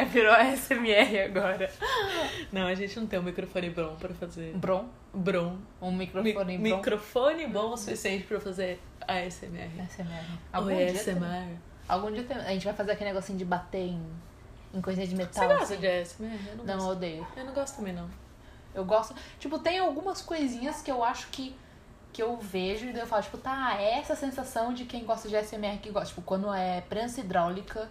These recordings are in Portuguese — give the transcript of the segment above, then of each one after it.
Ah, virou SMR agora. Não, a gente não tem um microfone bom pra fazer. Brom? Brom. Um Mi- microfone Brom? microfone bom o suficiente pra fazer ASMR. SMR. Algum dia, tem- ASMR. algum dia tem- a gente vai fazer aquele negocinho de bater em, em coisinha de metal. Você gosta assim. de ASMR? Eu não, Não, eu odeio. Eu não gosto também, não. Eu gosto. Tipo, tem algumas coisinhas que eu acho que. Que eu vejo e daí eu falo, tipo, tá, essa sensação de quem gosta de SMR que gosta. Tipo, quando é prensa hidráulica,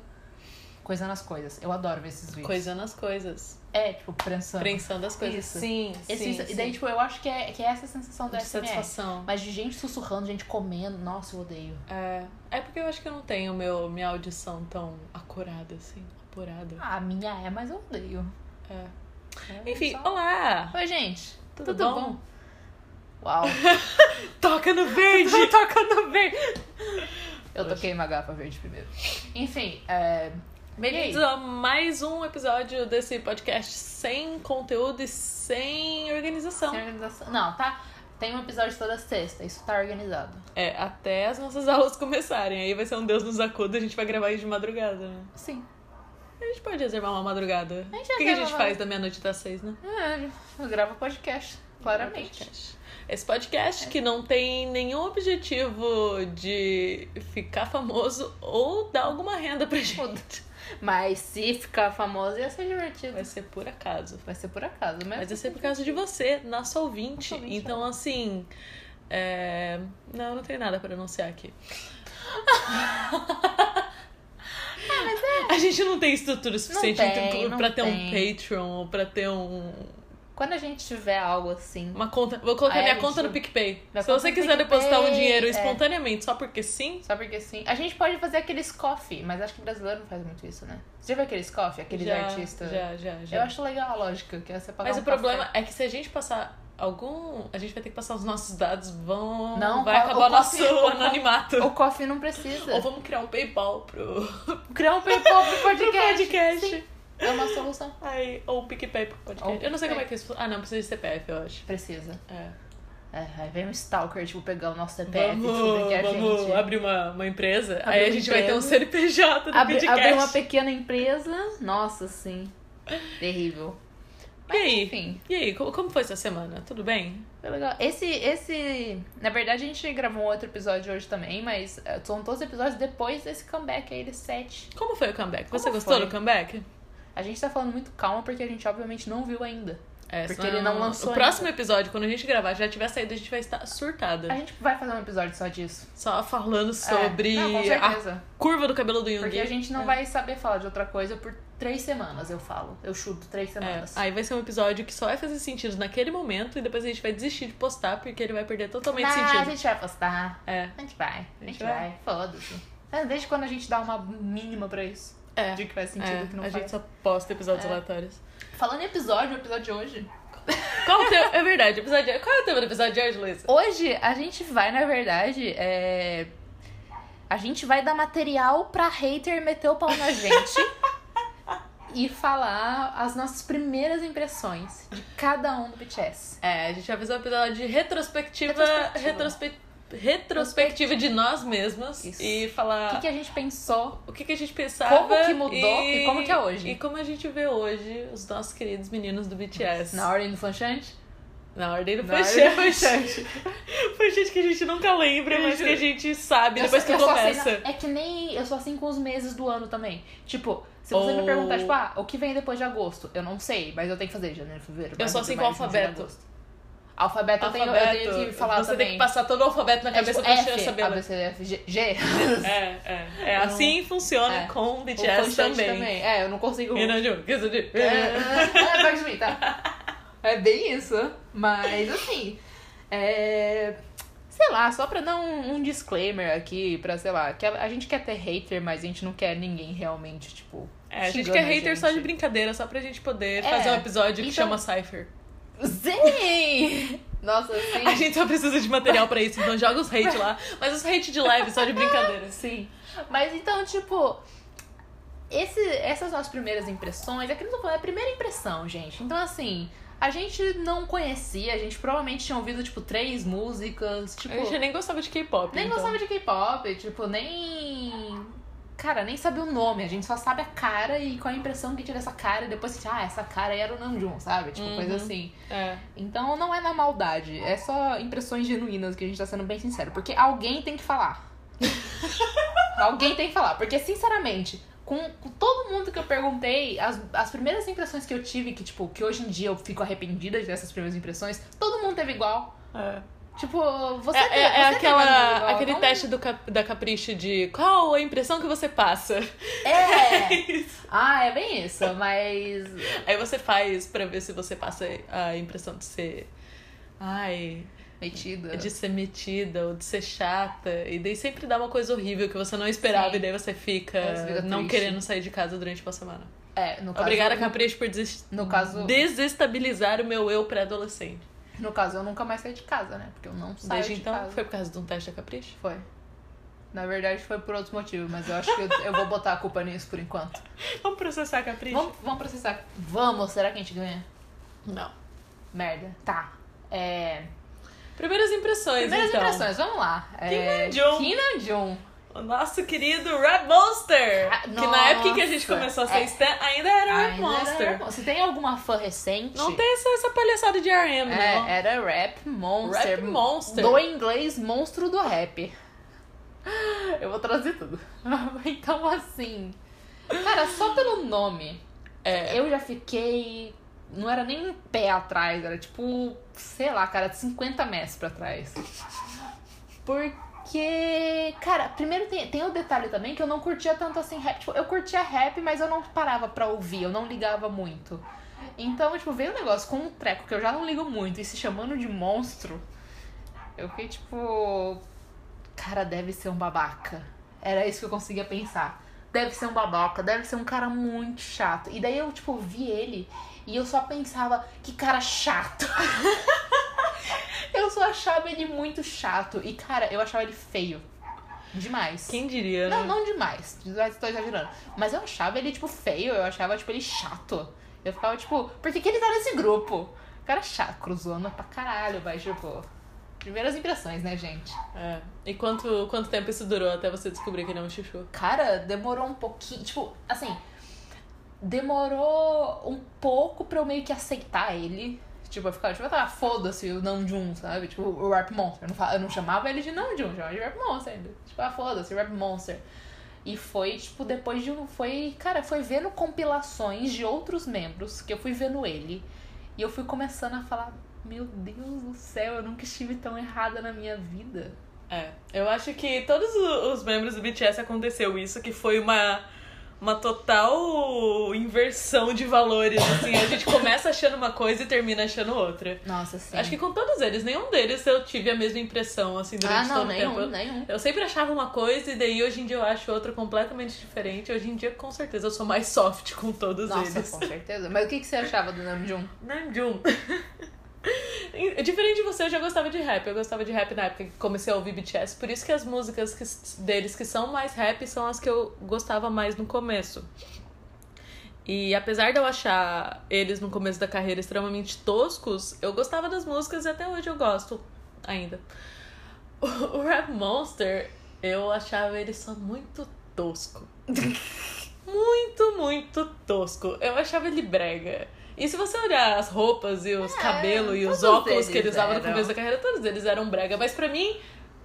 coisa nas coisas. Eu adoro ver esses vídeos. Coisa nas coisas. É, tipo, prensando. Prensando as coisas. Isso. Sim, Esse- sim. e daí, sim. tipo, eu acho que é, que é essa sensação SMR. satisfação. Mas de gente sussurrando, gente comendo, nossa, eu odeio. É, é porque eu acho que eu não tenho meu, minha audição tão acurada, assim. Apurada. Ah, a minha é, mas eu odeio. É. É, Enfim, só- olá! Oi, gente. Tudo, Tudo bom? bom? Uau. Toca no verde! Toca no verde. Eu toquei uma garrafa verde primeiro. Enfim, é... Bem-vindos a mais um episódio desse podcast sem conteúdo e sem organização. Sem organização. Não, tá? Tem um episódio toda sexta, isso tá organizado. É, até as nossas aulas começarem. Aí vai ser um Deus nos acuda, a gente vai gravar isso de madrugada, né? Sim. A gente pode reservar uma madrugada. O que, que a gente faz da meia-noite até às seis, né? É, eu gravo podcast, claramente. Podcast. Esse podcast que não tem nenhum objetivo de ficar famoso ou dar alguma renda pra gente. Mas se ficar famoso ia ser divertido. Vai ser por acaso. Vai ser por acaso, mas. Mas vai ser por causa de você, nosso ouvinte. Nosso ouvinte, então, assim. é, Não, não tem nada pra anunciar aqui. A gente não tem estrutura suficiente Ah, tem, pra ter um tem. Patreon ou pra ter um. Quando a gente tiver algo assim. Uma conta. Vou colocar minha gente- conta no PicPay. Se você quiser PicPay, depositar um dinheiro é. espontaneamente, só porque sim, Só porque sim. A gente pode fazer aqueles coffee, mas acho que brasileiro não faz muito isso, né? Você já viu aqueles coffee? Aqueles já, artistas. Já, já, já. Eu acho legal a lógica, que é você pagar Mas um o problema café. é que se a gente passar algum. A gente vai ter que passar os nossos dados, vão. Não, vai o acabar o nosso coffee- o co- anonimato. O coffee não precisa. Ou vamos criar um PayPal pro, Criar um PayPal pro pro podcast. podcast. Sim, é uma solução. Aí, ou o PicPay pro podcast. Ou eu não sei como é que isso. Ah, não, precisa de CPF, eu acho. Precisa. É. É, aí vem um stalker, tipo, pegar o nosso CPF e Vamos, descobrir que a vamos gente. abrir uma, uma empresa. Abrir aí a gente vai ter um. CNPJ do Abrir, podcast. abrir uma pequena empresa. Nossa, sim. Terrível. E aí? Enfim. E aí, como, foi essa semana? Tudo bem? Foi legal. Esse, esse. Na verdade, a gente gravou um outro episódio hoje também, mas eh, são todos episódios depois desse comeback aí, de sete. Como foi o comeback? Você Como gostou foi? do comeback? A gente tá falando muito calma porque a gente obviamente não viu ainda. É, Porque ele não lançou O ainda. próximo episódio, quando a gente gravar, já tiver saído, a gente vai estar surtada. A gente vai fazer um episódio só disso. Só falando sobre É, não, a curva do cabelo do Jung. Porque a gente não É. vai saber falar de outra coisa por três semanas, eu falo. Eu chuto três É, semanas. aí vai ser um episódio que só vai fazer sentido naquele momento e depois a gente vai desistir de postar porque ele vai perder totalmente a sentido. gente vai postar. É. A gente vai. A A gente gente vai. Foda-se. É, Desde quando a gente dá uma mínima pra isso. É. De que faz sentido É, que não a faz. gente só posta episódios É. aleatórios. Falando em episódio, o episódio de hoje. Qual o tema? É verdade, episódio... qual é o tema do episódio de hoje, Luísa? Hoje a gente vai, na verdade, é... a gente vai dar material pra hater meter o pau na gente e falar as nossas primeiras impressões de cada um do BTS. É, a gente vai fazer um episódio de retrospectiva... Retrospectiva. Retrospectiva. Retrospectiva de nós mesmos Isso. e O falar que, que a gente pensou? o que, que a gente pensava Como que mudou e como que é hoje. E como a gente vê hoje os nossos queridos meninos do BTS. Na ordem do fanchante? Na ordem do fanchante. fanchante que a gente nunca lembra, mas que a gente sabe Eu depois sou- que assim começa. na- é que nem eu sou assim com os meses do ano também. Tipo, se você me Ou- perguntar, tipo, ah, o que vem depois de agosto? Eu não sei, mas eu tenho que fazer janeiro, fevereiro. Eu sou assim com o julho, alfabeto. Alfabeto, eu, tenho, eu tenho que falar você também. tem que passar todo o alfabeto na É, cabeça tipo, pra F, saber. A, ler. B, C, D, F, G. G. É, é. É assim funciona É. com o BTS constante também. É, eu não consigo. E não de de- É, é, vai subir, tá? É bem isso. Mas, assim, é... Sei lá, só pra dar um, um disclaimer aqui, pra, sei lá, que a, a gente quer ter hater, mas a gente não quer ninguém realmente, tipo... É, a gente quer hater só de gente. brincadeira, só pra gente poder É, fazer um episódio que então- chama Cypher. Sim! Nossa, sim. A gente só precisa de material pra isso, então joga os hate lá. Mas os hate de leve, só de brincadeira. Sim. Mas então, tipo, esse, essas nossas primeiras impressões, é que eu tô falando, é a primeira impressão, gente. Então, assim, a gente não conhecia, a gente provavelmente tinha ouvido, tipo, três músicas, tipo. A gente nem gostava de K-pop. Nem então. gostava de K-pop, tipo, nem. Cara, nem sabe o nome, a gente só sabe a cara e qual a impressão que tira essa cara, e depois você, ah, essa cara era o Namjoon, sabe? Tipo, Uhum. coisa assim. É. Então não é na maldade, é só impressões genuínas que a gente tá sendo bem sincero. Porque alguém tem que falar. alguém tem que falar. Porque, sinceramente, com, com todo mundo que eu perguntei, as, as primeiras impressões que eu tive, que, tipo, que hoje em dia eu fico arrependida dessas primeiras impressões, todo mundo teve igual. É. Tipo, você É, é- é você aquela, aquele não- teste do da Capricho de qual a impressão que você passa. É! Ah, é bem isso, mas. Aí você faz pra ver se você passa a impressão de ser. Ai. Metida. De ser metida ou de ser chata. E daí sempre dá uma coisa horrível que você não esperava Sim. e daí você fica, fica não querendo sair de casa durante uma semana. É, no caso. Obrigada, Capricho, por des- No caso- desestabilizar o meu eu pré-adolescente. No caso, eu nunca mais saí de casa, né? Porque eu não saio Desde de então, casa. foi por causa de um teste da Capricho? Foi. Na verdade, foi por outros motivos, mas eu acho que eu, eu vou botar a culpa nisso por enquanto. Vamos processar a Capricho? Vamos, vamos processar. Vamos, será que a gente ganha? Não. Merda. Tá. É... Primeiras impressões, Primeiras então. impressões, vamos lá. É... Kim Namjoon. Kim Namjoon. O nosso querido Red Monster! Ah, que na época que a gente nossa. começou a ser É. Stan, ainda era Ainda Monster. era- Você tem alguma fã recente? Não tem essa, essa palhaçada de RM, não. É, era Rap Monster. Rap Monster. Do inglês, monstro do rap. Eu vou trazer tudo. Então, assim. Cara, só pelo nome, É. eu já fiquei. Não era nem um pé atrás, era tipo, sei lá, cara, de 50 metros pra trás. Porque, cara, primeiro tem, tem o detalhe também que eu não curtia tanto assim rap. Tipo, eu curtia rap, mas eu não parava pra ouvir, eu não ligava muito. Então, tipo, veio um negócio com um treco que eu já não ligo muito e se chamando de monstro. Eu fiquei tipo. Cara, deve ser um babaca. Era isso que eu conseguia pensar. Deve ser um babaca, deve ser um cara muito chato. E daí eu, tipo, vi ele e eu só pensava, que cara chato. eu só achava ele muito chato. E, cara, eu achava ele feio. Demais. Quem diria, né? Não, não demais. Estou exagerando. Mas eu achava ele, tipo, feio. Eu achava, tipo, ele chato. Eu ficava, tipo, por que, que ele tá nesse grupo? Cara chato, cruzando pra caralho, mas, tipo. Primeiras impressões, né, gente? É. E quanto, quanto tempo isso durou até você descobrir que ele é um chuchu? Cara, demorou um pouquinho. Tipo, assim. Demorou um pouco pra eu meio que aceitar ele. Tipo, eu ficava, tipo, tá, foda-se o Namjoon, sabe? Tipo, o Rap Monster. Eu não, fa- eu não chamava ele de Namjoon, eu chamava de Rap Monster ainda. Tipo, ah, foda-se, Rap Monster. E foi, tipo, depois de um. Foi. Cara, foi vendo compilações de outros membros que eu fui vendo ele. E eu fui começando a falar: Meu Deus do céu, eu nunca estive tão errada na minha vida. É. Eu acho que todos os membros do BTS aconteceu isso, que foi uma, uma total inversão de valores. Assim, a gente começa achando uma coisa e termina achando outra. Nossa, sim. Acho que com todos eles, nenhum deles eu tive a mesma impressão, assim, Ah, durante não, todo o nenhum, tempo. Eu- nenhum. Eu sempre achava uma coisa e daí hoje em dia eu acho outra completamente diferente. Hoje em dia, com certeza, eu sou mais soft com todos Nossa, eles. com certeza. Mas o que, que você achava do Namjoon? Namjoon. Diferente de você, eu já gostava de rap. Eu gostava de rap na época que comecei a ouvir BTS. Por isso que as músicas que- deles que são mais rap são as que eu gostava mais no começo. E apesar de eu achar eles no começo da carreira extremamente toscos, eu gostava das músicas e até hoje eu gosto ainda. O, o Rap Monster, eu achava ele só muito tosco. muito, muito tosco. Eu achava ele brega. E se você olhar as roupas e os É, cabelos e os óculos que ele eles usava no começo da carreira, todos eles eram brega. Mas pra mim,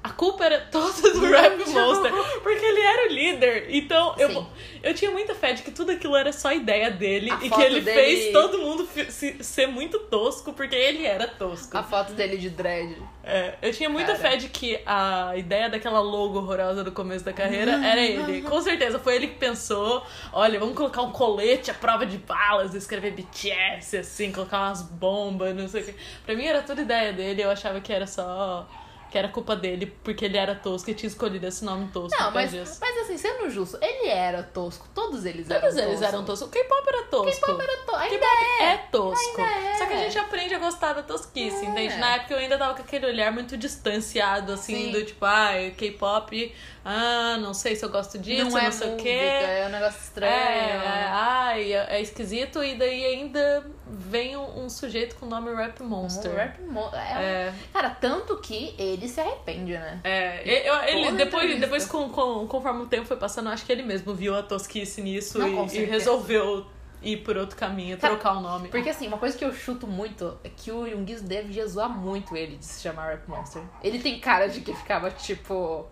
a culpa era toda do Rap Tipo- Monster. Porque ele era o líder. Então, eu, Sim. eu tinha muita fé de que tudo aquilo era só ideia dele. A e que ele dele- fez todo mundo se- ser muito tosco, porque ele era tosco. A foto dele de dread. É, eu tinha muita Cara. fé de que a ideia daquela logo horrorosa do começo da carreira era ele. Com certeza, foi ele que pensou: olha, vamos colocar um colete à prova de balas, escrever BTS, assim, colocar umas bombas, não sei o que. Pra mim era tudo ideia dele, eu achava que era só. Que era culpa dele, porque ele era tosco e tinha escolhido esse nome tosco Não, mas, disso. mas assim, sendo justo, ele era tosco. Todos eles eram Todos eles toscos. eram toscos. O K-pop era tosco. K-pop era tosco. Ainda é. é tosco. Ainda é. Só que a gente aprende a gostar da tosquice, É. entende? Na época eu ainda tava com aquele olhar muito distanciado, assim, Sim. do tipo, ah, K-pop, ah, não sei se eu gosto disso, não não, é sei o quê. é um negócio estranho. É, é, ai, é, é esquisito, e daí ainda vem um, um sujeito com o nome Rap Monster. Um rap mo- é um- É, Cara, tanto que ele se arrepende, né? É, eu, ele, Toda depois, entrevista. depois com, com- conforme o tempo foi passando, eu acho que ele mesmo viu a tosquice nisso Não, e- e, resolveu ir por outro caminho, Sabe- trocar o nome. Porque assim, uma coisa que eu chuto muito é que o Jungiz devia zoar muito ele de se chamar Rap Monster. Ele tem cara de que ficava tipo.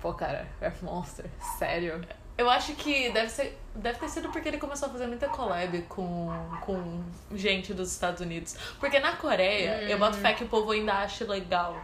Pô, cara, Rap Monster, sério. Eu acho que deve, ser, deve ter sido porque ele começou a fazer muita collab com, com gente dos Estados Unidos. Porque na Coreia, eu boto fé que o povo ainda acha legal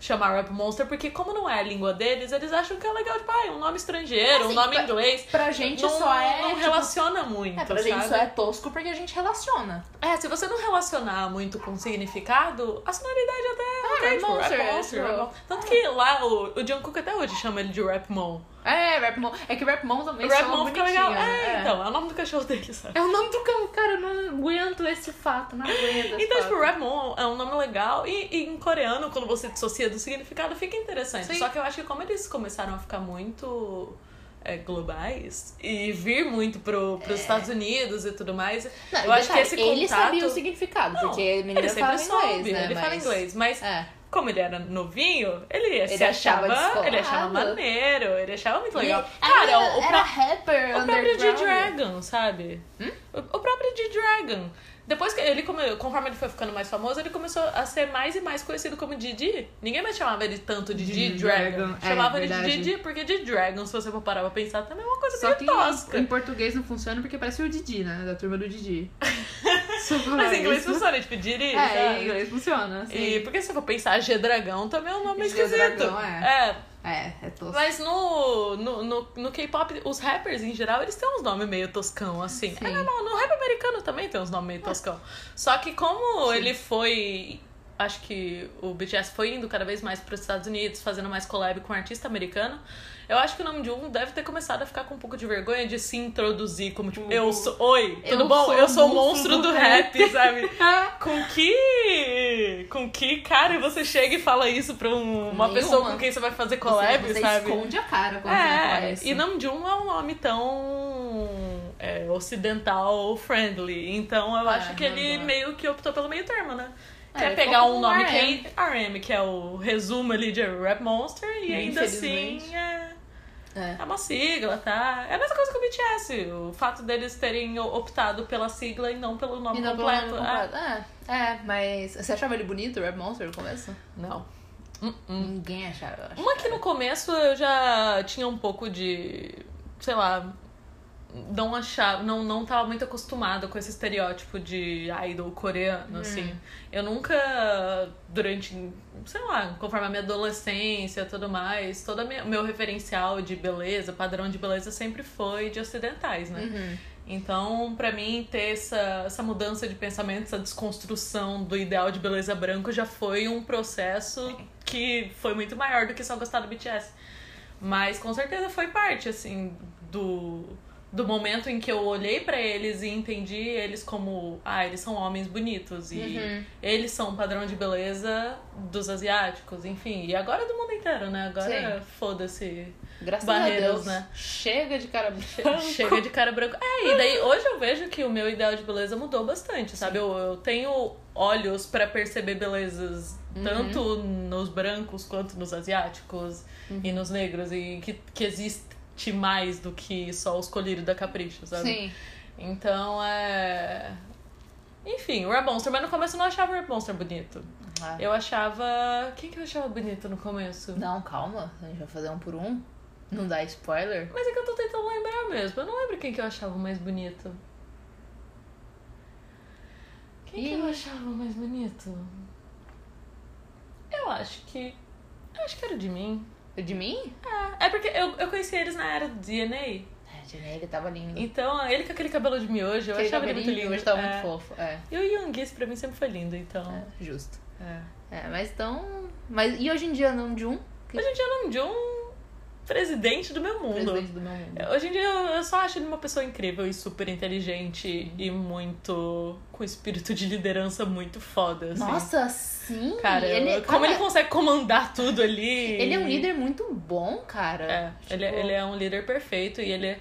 chamar Rap Monster, porque como não é a língua deles, eles acham que é legal, tipo, ah, um nome estrangeiro, um Assim, nome pra- inglês. Pra gente não, só é. não tipo, relaciona muito, É, pra sabe? gente só é tosco porque a gente relaciona. É, se você não relacionar muito com significado, a sonoridade até Ah, ok, Rap Monster, Rap é, Monster, Tanto que lá o, o Jungkook até hoje chama ele de Rap Mon. É, Rap Mon. É que Rap Mon também Rap Mon fica legal. né? É, então, é o nome do cachorro dele, sabe? É o nome do cão, cara, eu não aguento esse fato, não aguento esse Então, fato. tipo, Rapmon é um nome legal e, e em coreano, quando você dissocia do significado, fica interessante. Sim. Só que eu acho que como eles começaram a ficar muito é, globais e vir muito pro, pros Estados Unidos e tudo mais, Não, eu acho que detalhe, esse ele contato... sabia o significado, Não, porque menina ele sempre fala soube, inglês, né? ele fala mas- inglês, mas É. como ele era novinho, ele, se achava achava, ele achava maneiro, ele achava muito legal. E- Cara, era, o, o era rapper o próprio. G-Dragon, sabe? Hum? O, o próprio G-Dragon. Depois que ele, come- conforme ele foi ficando mais famoso, ele começou a ser mais e mais conhecido como Didi. Ninguém mais chamava ele tanto de G-Dragon. G-Dragon, é, Chamava ele de. Didi, porque G-Dragon, se você for parar pra pensar, também é uma coisa Só meio que tosca. em, em português não funciona porque parece o Didi, né? Da turma do Didi. Mas em inglês funciona, tipo, Didi, É, em inglês funciona, sim. E porque se você for pensar, G-Dragão também é um nome esquisito. G-Dragão, é. É, é tosco. Mas no, no, no, no K-pop, os rappers em geral, eles têm uns nomes meio toscão, assim. Sim. É normal, no rap americano também tem uns nomes meio toscão. Só que como ele foi. Acho que o BTS foi indo cada vez mais para os Estados Unidos, fazendo mais collab com um artista americano. Eu acho que o nome de um deve ter começado a ficar com um pouco de vergonha de se introduzir como tipo, eu sou. Oi, tudo Eu bom? sou eu sou o monstro do rap, sabe? Ah, Com que. Com que cara você chega e fala isso pra um- uma Nenhuma. pessoa com quem você vai fazer collab, você, você sabe? esconde a cara quando você É, isso. e Namjoon é um nome tão é, ocidental friendly. Então eu Ah, acho que ele meio que optou pelo meio termo, né? É, Quer ele pegar um nome RM. que é RM, que é o resumo ali de Rap Monster, e ainda assim é, É. é uma sigla, tá? É a mesma coisa que o BTS. O fato deles terem optado pela sigla e não pelo nome não pelo completo. nome completo. É, é, mas você achava ele bonito, o Rap Monster, no começo? É, não. Hum, hum. Ninguém achava, eu acho. Uma que no começo eu já tinha um pouco de. sei lá. Não achava. Não, não tava muito acostumada com esse estereótipo de idol coreano, assim. Eu nunca, durante. sei lá, conforme a minha adolescência e tudo mais, todo o meu referencial de beleza, padrão de beleza sempre foi de ocidentais, né? Uhum. Então, pra mim, ter essa, essa mudança de pensamento, essa desconstrução do ideal de beleza branco já foi um processo que foi muito maior do que só gostar do BTS. Mas com certeza foi parte, assim, do, do momento em que eu olhei pra eles e entendi eles como, ah, eles são homens bonitos e Uhum. eles são o padrão de beleza dos asiáticos, enfim. E agora é do mundo inteiro, né? Agora foda-se. Graças Barreiras, a Deus. né? Chega de cara branca. Chega de cara branca. É, e daí hoje eu vejo que o meu ideal de beleza mudou bastante, sabe? Eu, eu tenho olhos pra perceber belezas Uhum. tanto nos brancos quanto nos asiáticos Uhum. e nos negros, e que, que existe mais do que só os colírios da capricho, sabe? Sim. Então é. Enfim, o Rap Monster, mas no começo eu não achava o Rap Monster bonito. Ah. Eu achava. Quem que eu achava bonito no começo? Não, calma. A gente vai fazer um por um. Não dá spoiler. Mas é que eu tô tentando lembrar mesmo. Eu não lembro quem que eu achava mais bonito. Quem que eu achava mais bonito? Eu acho que. Eu acho que era de mim. De mim? É, é porque eu, eu conheci eles na era do DNA. É, ele tava lindo. Então, ele com aquele cabelo de miojo, eu Aquele achava ele muito lindo. hoje tava é. muito fofo. É, E o Youngis pra mim sempre foi lindo, então. é, justo. É. É, mas então. Mas e hoje em dia não um? Hoje em dia não presidente do meu mundo. Presidente do meu mundo. Hoje em dia eu só acho ele uma pessoa incrível e super inteligente e muito. com espírito de liderança muito foda, assim. Nossa, sim! Cara, ele, eu- como cara, ele consegue comandar tudo ali. ele é um líder muito bom, cara. É, ele, Tipo, ele é um líder perfeito e ele é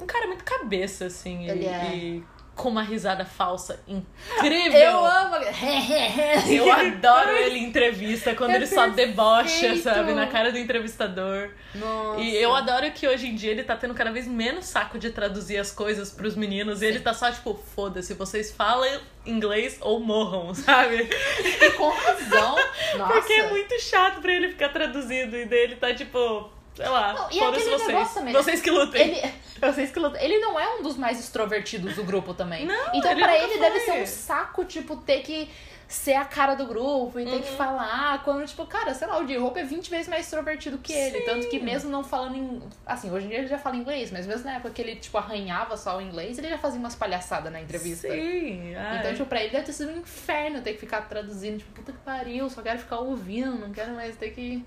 um cara muito cabeça, assim. Ele e, é. e com uma risada falsa incrível. Eu amo. Eu adoro ele em entrevista, quando É ele só debocha, perfeito. sabe, na cara do entrevistador. Nossa. E eu adoro que hoje em dia ele tá tendo cada vez menos saco de traduzir as coisas pros meninos. E ele tá só tipo, foda-se, vocês falam inglês ou morram, sabe? E com razão. Nossa. Porque é muito chato pra ele ficar traduzindo. E daí ele tá tipo, sei lá, Não, e foda-se aquele vocês. negócio também, Vocês que lutem. Ele, vocês que lutam. Ele não é um dos mais extrovertidos do grupo também. Não, então ele pra ele deve foi. ser um saco, tipo, ter que ser a cara do grupo e ter Uhum. que falar. Quando, tipo, cara, sei lá, o J-Hope é 20 vezes mais extrovertido que ele. Sim. Tanto que mesmo não falando em. Assim, hoje em dia ele já fala inglês, mas mesmo na época que ele, tipo, arranhava só o inglês, ele já fazia umas palhaçadas na entrevista. Sim, ai. Então, tipo, pra ele deve ter sido um inferno ter que ficar traduzindo. Tipo, puta que pariu, só quero ficar ouvindo, não quero mais ter que.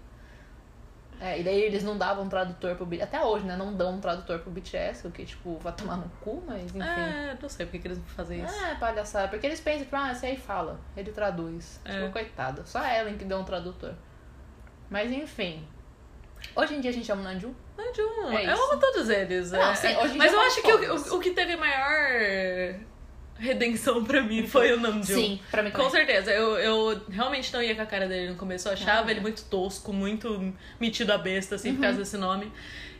É, e daí eles não davam tradutor pro BTS. Até hoje, né? Não dão um tradutor pro BTS, o que, tipo, vai tomar no cu, mas enfim. É, não sei por que eles vão fazer isso. É, palhaçada. Porque eles pensam, tipo, ah, esse aí fala. Ele traduz. É. Tipo, coitado. Só a Ellen que deu um tradutor. Mas enfim. Hoje em dia a gente ama o Nanjum. Nanjum, É eu isso. amo todos eles. Não, é. Mas eu acho amo que todos. o, o, o que teve maior redenção pra mim foi o Namjoon. Sim, pra mim Com também. certeza, eu, eu realmente não ia com a cara dele no começo. Eu achava Ah. ele muito tosco, muito metido a besta, assim, por causa Uhum. desse nome.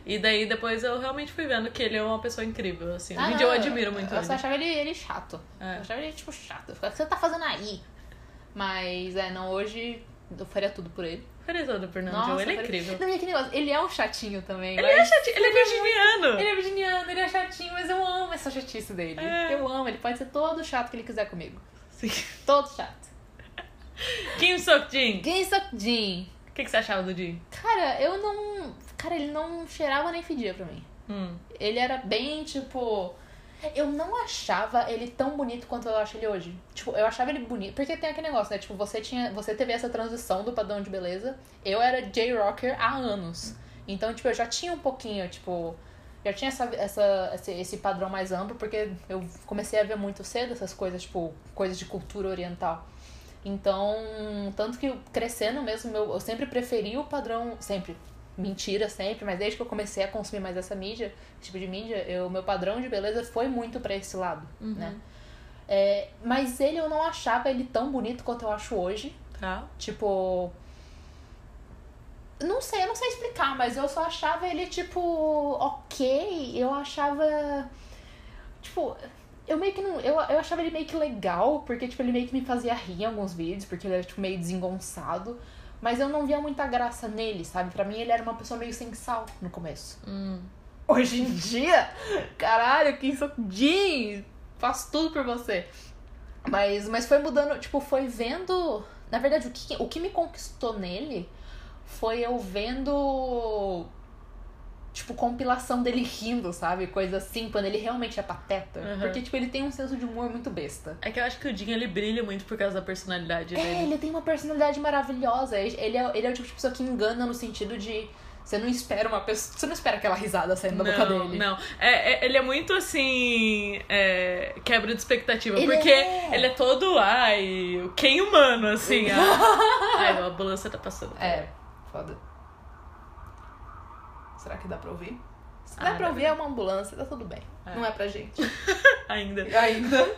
E daí depois eu realmente fui vendo que ele é uma pessoa incrível, assim. Ah, não, eu admiro muito eu ele. só achava ele, ele chato. É. Eu achava ele, tipo, chato. Eu ficava, O que você tá fazendo aí? Mas, é, não, hoje eu faria tudo por ele. Namjoon, Nossa, ele é incrível. Não, e aquele negócio, ele é um chatinho também. Ele é chatinho, ele é virginiano. Ele é virginiano, ele é chatinho, mas eu amo essa chatice dele. É. Eu amo, ele pode ser todo chato que ele quiser comigo. Sim. Todo chato. Kim Sok-jin, Gay Jin. o que, que você achava do Jin? Cara, eu não. Cara, ele não cheirava nem fedia pra mim. Hum. Ele era bem, tipo. Eu não achava ele tão bonito quanto eu acho ele hoje. Tipo, eu achava ele bonito. Porque tem aquele negócio, né? Tipo, você tinha. Você teve essa transição do padrão de beleza. Eu era J-Rocker há anos. Então, tipo, eu já tinha um pouquinho, tipo. Já tinha essa, essa, esse, padrão mais amplo, porque eu comecei a ver muito cedo essas coisas, tipo, coisas de cultura oriental. Então, tanto que crescendo mesmo, eu, eu sempre preferi o padrão. Sempre. Mentira, sempre, mas desde que eu comecei a consumir mais essa mídia, esse tipo de mídia, eu, meu padrão de beleza foi muito pra esse lado, Uhum. né? É, mas ele, eu não achava ele tão bonito quanto eu acho hoje. Tá. Tipo. Não sei, eu não sei explicar, mas eu só achava ele, tipo, ok. Eu achava. Tipo, eu meio que não. Eu, eu achava ele meio que legal, porque, tipo, ele meio que me fazia rir em alguns vídeos, porque ele era, tipo, meio desengonçado. Mas eu não via muita graça nele, sabe? Pra mim ele era uma pessoa meio sem sal no começo. Hum. Hoje em dia, caralho, Kim Sok Jin, faço tudo por você. Mas, mas foi mudando, tipo, foi vendo. Na verdade, o que, o que me conquistou nele foi eu vendo. Tipo, compilação dele rindo, sabe? Coisa assim, quando ele realmente é pateta. Uhum. Porque, tipo, ele tem um senso de humor muito besta. É que eu acho que o Jin ele brilha muito por causa da personalidade É, dele. ele tem uma personalidade maravilhosa. Ele é, ele é o tipo de pessoa que engana no sentido de. Você não espera uma pessoa. Você não espera aquela risada saindo da boca Não, dele. não. É, é- ele é muito assim. é, quebra de expectativa. Ele porque é. ele é todo. Ai, quem humano, assim. ai, a ambulância tá passando. É, foda. Será que dá pra ouvir? Se Ah, dá pra ouvir, é uma ambulância, tá tudo bem. É. Não é pra gente. Ainda. Ainda.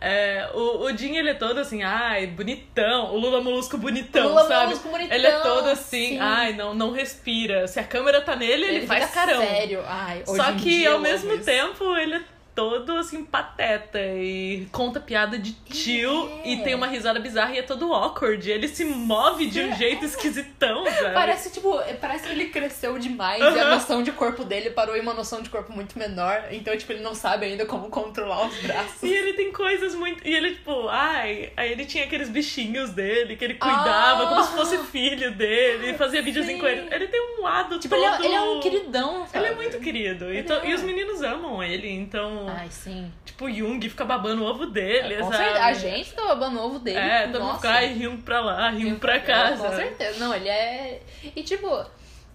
É, o, o Jin, ele é todo assim, ai, bonitão. O Lula Molusco bonitão, Lula sabe? Molusco bonitão, Ele é todo assim, sim. ai, não, não respira. Se a câmera tá nele, ele, faz fica carão. Sério. Ai, Só que ao mesmo tempo ele é todo assim pateta e conta piada de tio É. e tem uma risada bizarra e é todo awkward. Ele se move de um jeito esquisitão, sabe? Parece, tipo, parece que ele cresceu demais e a noção de corpo dele parou em uma noção de corpo muito menor. Então, tipo, ele não sabe ainda como controlar os braços. E ele tem coisas muito. E ele, tipo, ai. Aí ele tinha aqueles bichinhos dele que ele cuidava Ah. como se fosse filho dele, fazia videozinho Sim. com ele. Ele tem um lado Tipo, todo. ele, é, ele é um queridão, sabe? Ele é muito querido. Ele Então, é. E os meninos amam ele, então. Ai, sim. Tipo, o Jung fica babando o ovo dele, Com sabe? certeza. A gente tá babando ovo dele. É, todo mundo fica rindo pra lá, rindo pra cá. Com certeza. Não, ele é. E tipo.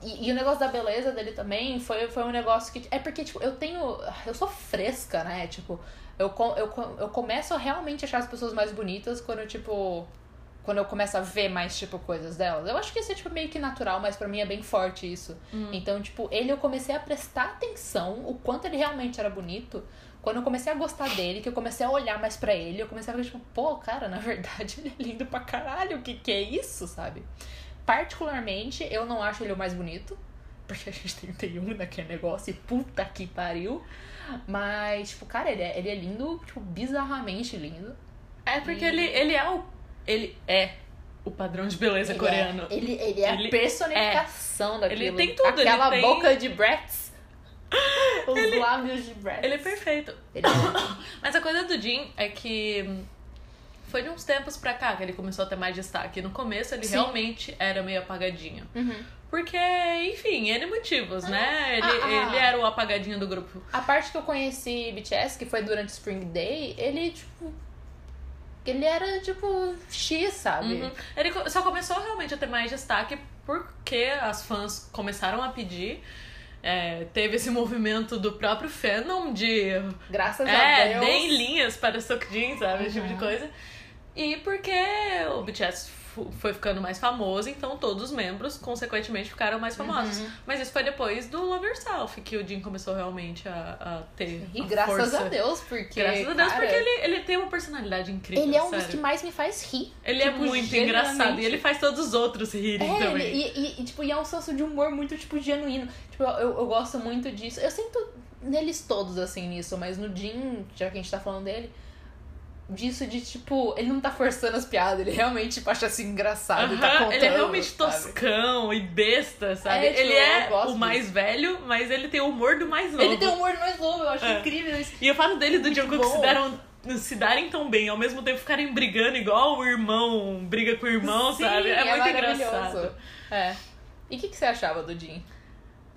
E, e o negócio da beleza dele também foi, foi um negócio que. É porque, tipo, eu tenho. Eu sou fresca, né? Tipo, eu, eu, eu começo a realmente achar as pessoas mais bonitas quando, tipo. Quando eu começo a ver mais, tipo, coisas delas. Eu acho que isso é, tipo, meio que natural, mas pra mim é bem forte isso. Hum. Então, tipo, ele eu comecei a prestar atenção o quanto ele realmente era bonito quando eu comecei a gostar dele, que eu comecei a olhar mais pra ele, eu comecei a ver, tipo, pô, cara, na verdade ele é lindo pra caralho, o que que é isso, sabe? Particularmente, eu não acho ele o mais bonito, porque a gente tem 31 naquele negócio e puta que pariu. Mas, tipo, cara, ele é, ele é lindo, tipo, bizarramente lindo. É porque ele, ele é o. Ele é o padrão de beleza Ele coreano. É, ele, ele é Ele a personificação daquilo. Ele tem tudo, ele Aquela tem- boca de Bratz. Os lábios de Bratz. Ele é perfeito. Ele é- Mas a coisa do Jin é que hum, foi de uns tempos pra cá que ele começou a ter mais destaque. No começo ele Sim. realmente era meio apagadinho. Uhum. Porque, enfim, N motivos, né? Ele, Ah, ah. ele era o apagadinho do grupo. A parte que eu conheci BTS, que foi durante Spring Day, ele, tipo. Ele era, tipo, X, sabe? Uhum. Ele só começou realmente a ter mais destaque porque as fãs começaram a pedir. É, teve esse movimento do próprio fandom de Graças a É, Deus. deem linhas para Sokjin, sabe? Esse tipo de Uhum. coisa. E porque o BTS foi ficando mais famoso, então todos os membros, consequentemente, ficaram mais famosos. Uhum. Mas isso foi depois do Love Yourself, que o Jin começou realmente a, a ter. E a graças força. a Deus, porque. Graças a Deus, cara, porque ele, ele tem uma personalidade incrível. Ele é um sério. dos que mais me faz rir. Ele é tipo, muito genuinamente. engraçado. E ele faz todos os outros rirem É, também. ele, e, e, e, tipo, e é um senso de humor muito, tipo, genuíno. Tipo, eu, eu gosto muito disso. Eu sinto neles todos, assim, nisso, mas no Jim, já que a gente tá falando dele, disso de, tipo, ele não tá forçando as piadas, ele realmente, tipo, acha assim engraçado e tá Aham, contando, ele é realmente sabe? toscão e besta, sabe? É, tipo, ele é o mais velho, mas ele tem o humor do mais novo. Ele tem um humor mais novo, eu acho É. incrível isso. E o fato dele e do Muito Jungkook se, deram, se darem tão bem, ao mesmo tempo ficarem brigando igual o irmão briga com o irmão, Sim, sabe? É, muito maravilhoso. engraçado. É. E o que, que você achava do Jim?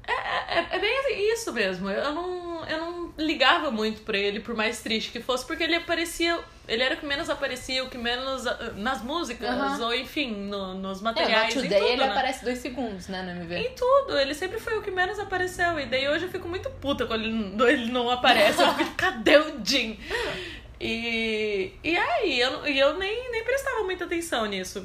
É, é- é bem assim, isso mesmo. Eu não, eu não ligava muito pra ele, por mais triste que fosse, porque ele aparecia. Ele era o que menos aparecia, o que menos. ah, nas músicas, Aham. ou enfim, no- nos É, materiais. no em Today tudo, ele né? aparece dois segundos, né, no MV. Em tudo, ele sempre foi o que menos apareceu. E daí hoje eu fico muito puta quando ele, não- ele não aparece. Eu fico, cadê o Jin? E, e aí, eu, e eu nem, nem prestava muita atenção nisso.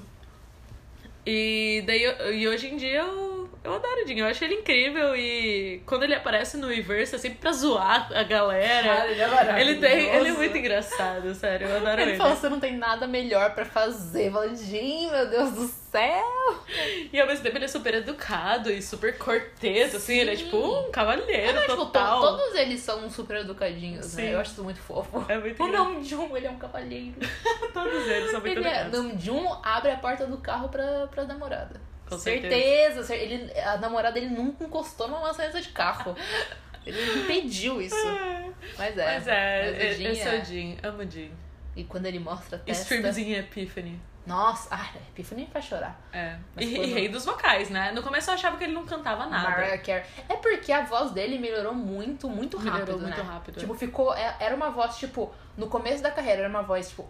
E daí eu- e hoje em dia eu, eu adoro o Jin. Eu acho ele incrível e quando ele aparece no Reverse é sempre pra zoar a galera. Cara, ele é maravilhoso. Ele, tem, ele é muito engraçado, sério. Eu adoro ele. Ele falou, você não tem nada melhor pra fazer. Jim, meu Deus do céu. E ao mesmo tempo ele é super educado e super cortês, assim. Ele é Sim. tipo um cavalheiro É, tipo, to- total. todos eles são super educadinhos, Sim. né? Eu acho isso muito fofo. É muito O. Namjoon, ele é um cavalheiro. Todos eles são muito Ele é, educados. Namjoon abre a porta do carro pra, pra namorada. Com certeza. cer- Ele, a namorada ele nunca encostou numa maçaneta de carro. Ele impediu isso. Mas é. Mas é, Mas o Jin esse é é. o. Amo o Jin. E quando ele mostra a testa... Streams em Epiphany. Nossa, ah, Epiphany faz chorar. É. Mas E, e rei dos vocais, né? No começo eu achava que ele não cantava nada. Mariah Carey. É porque a voz dele melhorou muito, muito rápido, Melhorou muito né? rápido. Tipo, ficou... é- Era uma voz, tipo... No começo da carreira era uma voz, tipo,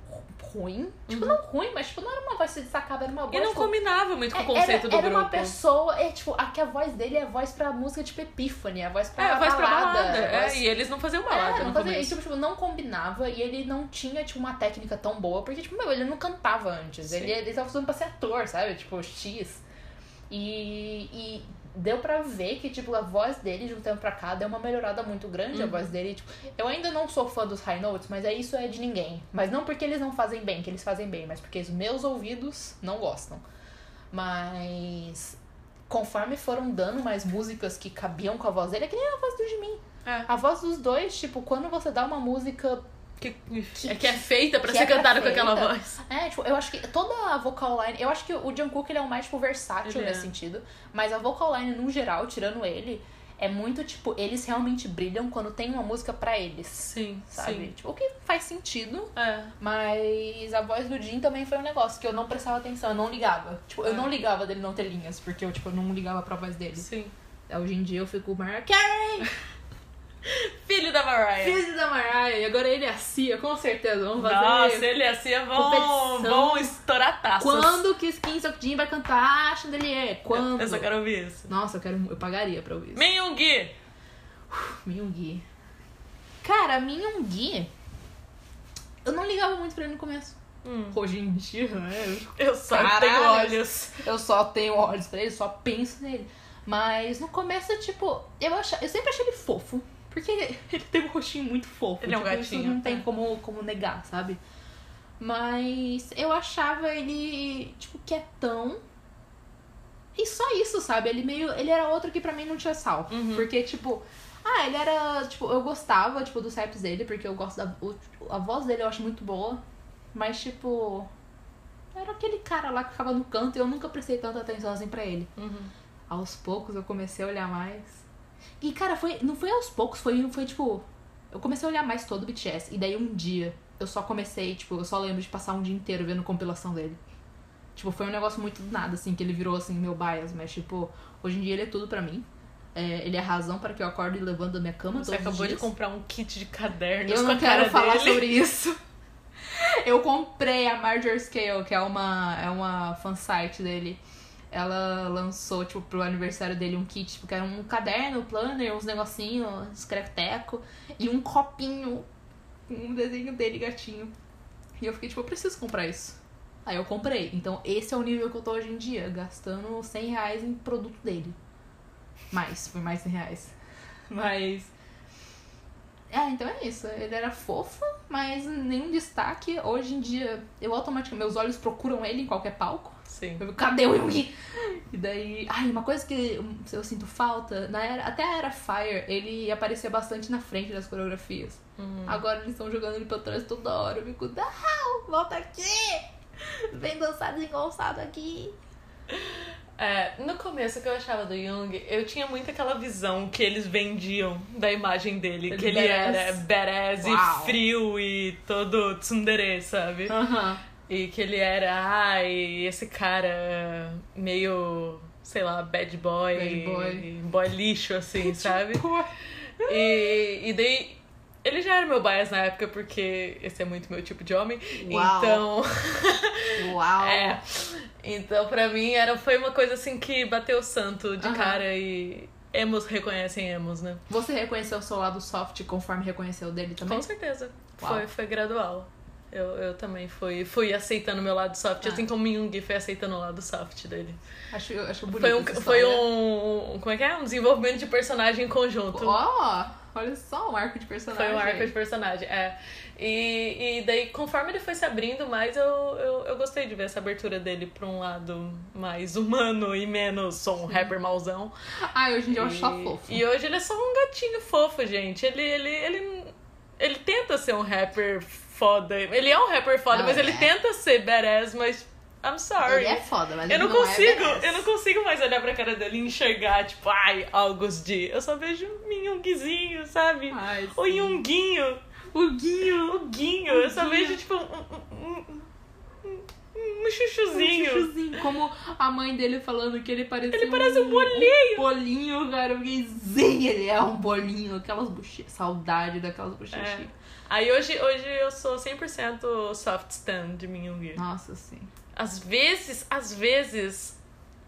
ruim. Tipo, não ruim, mas tipo, não era uma voz que se destacava, era uma voz, Uhum. e não tipo, combinava muito com o é, conceito era, do era grupo. uma pessoa, é tipo, aqui a voz dele é a voz pra música tipo Epiphany, a voz pra É, a voz pra balada. a voz- É, e eles não faziam É, balada não no fazia começo. isso, tipo, não combinava e ele não tinha, tipo, uma técnica tão boa, porque, tipo, meu, ele não cantava antes. Sim. Ele, ele tava estudando pra ser ator, sabe? Tipo, X. E, e deu pra ver que, tipo, a voz dele de um tempo pra cá deu uma melhorada muito grande, a Uhum. voz dele, tipo, eu ainda não sou fã dos high notes, mas é isso é de ninguém. Mas não porque eles não fazem bem, que eles fazem bem, mas porque os meus ouvidos não gostam. Mas conforme foram dando mais músicas que cabiam com a voz dele, é que nem a voz do Jimin. É. A voz dos dois, tipo, quando você dá uma música. Que, é que é feita pra que ser é cantada com aquela voz. É, tipo, eu acho que toda a vocal line. Eu acho que o Jungkook ele é o mais, tipo, versátil Ele é. nesse sentido. Mas a vocal line, no geral, tirando ele, é muito, tipo, eles realmente brilham quando tem uma música pra eles. Sim, Sabe? sim. Tipo, o que faz sentido. É. Mas a voz do Jin também foi um negócio que eu não prestava atenção, eu não ligava. Tipo, eu É. não ligava dele não ter linhas, porque eu, tipo, eu não ligava pra voz dele. Sim. Hoje em dia eu fico Mariah Carey! Filho da Mariah. Filho da Mariah, e agora ele é a Cia, com certeza. Vamos fazer. Nossa, ele e a Cia vão, competição. vão estourar taças. Quando que Skin Jin vai cantar Chandelier? Quando? Eu só quero ouvir isso. Nossa, eu quero. Eu pagaria pra ouvir isso. Minhyungi. Myung-gi. Cara, Myung-gi. Eu não ligava muito pra ele no começo. Hum. Hoje em dia, né? Eu só Caralho. tenho olhos. Eu só tenho olhos pra ele, só penso nele. Mas no começo, tipo, eu, acha, eu sempre achei ele fofo. Porque ele tem um rostinho muito fofo. Ele é um tipo, Isso gatinho, não tem é. como, como negar, sabe? Mas eu achava ele, tipo, quietão. E só isso, sabe? Ele meio. Ele era outro que pra mim não tinha sal. Uhum. Porque, tipo. Ah, ele era. Tipo, eu gostava, tipo, dos raps dele, porque eu gosto da. o- a voz dele eu acho muito boa. Mas, tipo. Era aquele cara lá que ficava no canto e eu nunca prestei tanta atenção assim pra ele. Uhum. Aos poucos eu comecei a olhar mais. E, cara, foi, não foi aos poucos, foi, foi tipo. Eu comecei a olhar mais todo o BTS. E daí um dia eu só comecei, tipo, eu só lembro de passar um dia inteiro vendo compilação dele. Tipo, foi um negócio muito do nada, assim, que ele virou, assim, meu bias. Mas, tipo, hoje em dia ele é tudo pra mim. É, ele é a razão para que eu acorde levanto da minha cama Você todos os acabou de comprar um kit de cadernos Eu não a quero falar dele. sobre isso. Eu comprei a Marjorie Scale, que é uma, é uma fansite dele. Ela lançou, tipo, pro aniversário dele um kit, tipo, que era um caderno, planner, uns negocinhos, escreveteco, e um copinho um desenho dele, gatinho. E eu fiquei, tipo, eu preciso comprar isso. Aí eu comprei. Então esse é o nível que eu tô hoje em dia, gastando 100 reais em produto dele. Mais, foi mais 100 reais. Mas. Ah, então é isso. Ele era fofo, mas nenhum destaque. Hoje em dia, eu automaticamente. Meus olhos procuram ele em qualquer palco. Sim. Cadê o Yumi? E daí. Ai, uma coisa que eu sinto falta, na era, até a era Fire, ele aparecia bastante na frente das coreografias. Uhum. Agora eles estão jogando ele pra trás toda hora. Eu fico, não, volta aqui! Vem dançar desengonçado aqui. É, no começo que eu achava do Jung, eu tinha muito aquela visão que eles vendiam da imagem dele. Ele que ele badass. era badass Uau. e frio e todo tsundere, sabe? Aham. E que ele era, ai, esse cara meio, sei lá, bad boy. Bad boy. boy lixo, assim, sabe? Pô. E, e daí. Ele já era meu bias na época, porque esse é muito meu tipo de homem. Uau. Então. Uau. É. Então, pra mim, era, foi uma coisa assim que bateu o santo de Aham. cara e emos reconhecem emos, né? Você reconheceu o seu lado soft conforme reconheceu o dele também? Com certeza. Uau. Foi, foi gradual. Eu, eu também fui, fui aceitando o meu lado soft, Ah. assim como o Jung foi aceitando o lado soft dele. Acho, acho bonito. Foi um, foi um, um- Como é que é? Um desenvolvimento de personagem em conjunto. Ó, olha só, um arco de personagem. Foi um arco de personagem, é. E, e daí, conforme ele foi se abrindo mais, eu, eu, eu gostei de ver essa abertura dele pra um lado mais humano e menos sou um rapper mauzão. Ai, hoje em dia eu acho só fofo. E hoje ele é só um gatinho fofo, gente. Ele, ele, ele, ele tenta ser um rapper foda. Ele é um rapper foda, Ah, mas ele é. tenta ser badass, mas I'm sorry. Ele é foda, mas eu ele não, não consigo, é eu não consigo mais olhar pra cara dele e enxergar, tipo, ai, August D. Eu só vejo um Minhungzinho, sabe? Ai, o. Yunguinho. O Guinho. O Guinho. Eu só vejo, tipo, um, um, um, um, um chuchuzinho. Um chuchuzinho. Como a mãe dele falando que ele parecia Ele parece um bolinho. Um bolinho, cara. Eu fiquei, sim, ele é um bolinho. Aquelas bochechas. Saudade daquelas bochechinhas. É. Aí hoje, hoje eu sou 100% soft stand de Minhyung. Nossa, sim. Às vezes, às vezes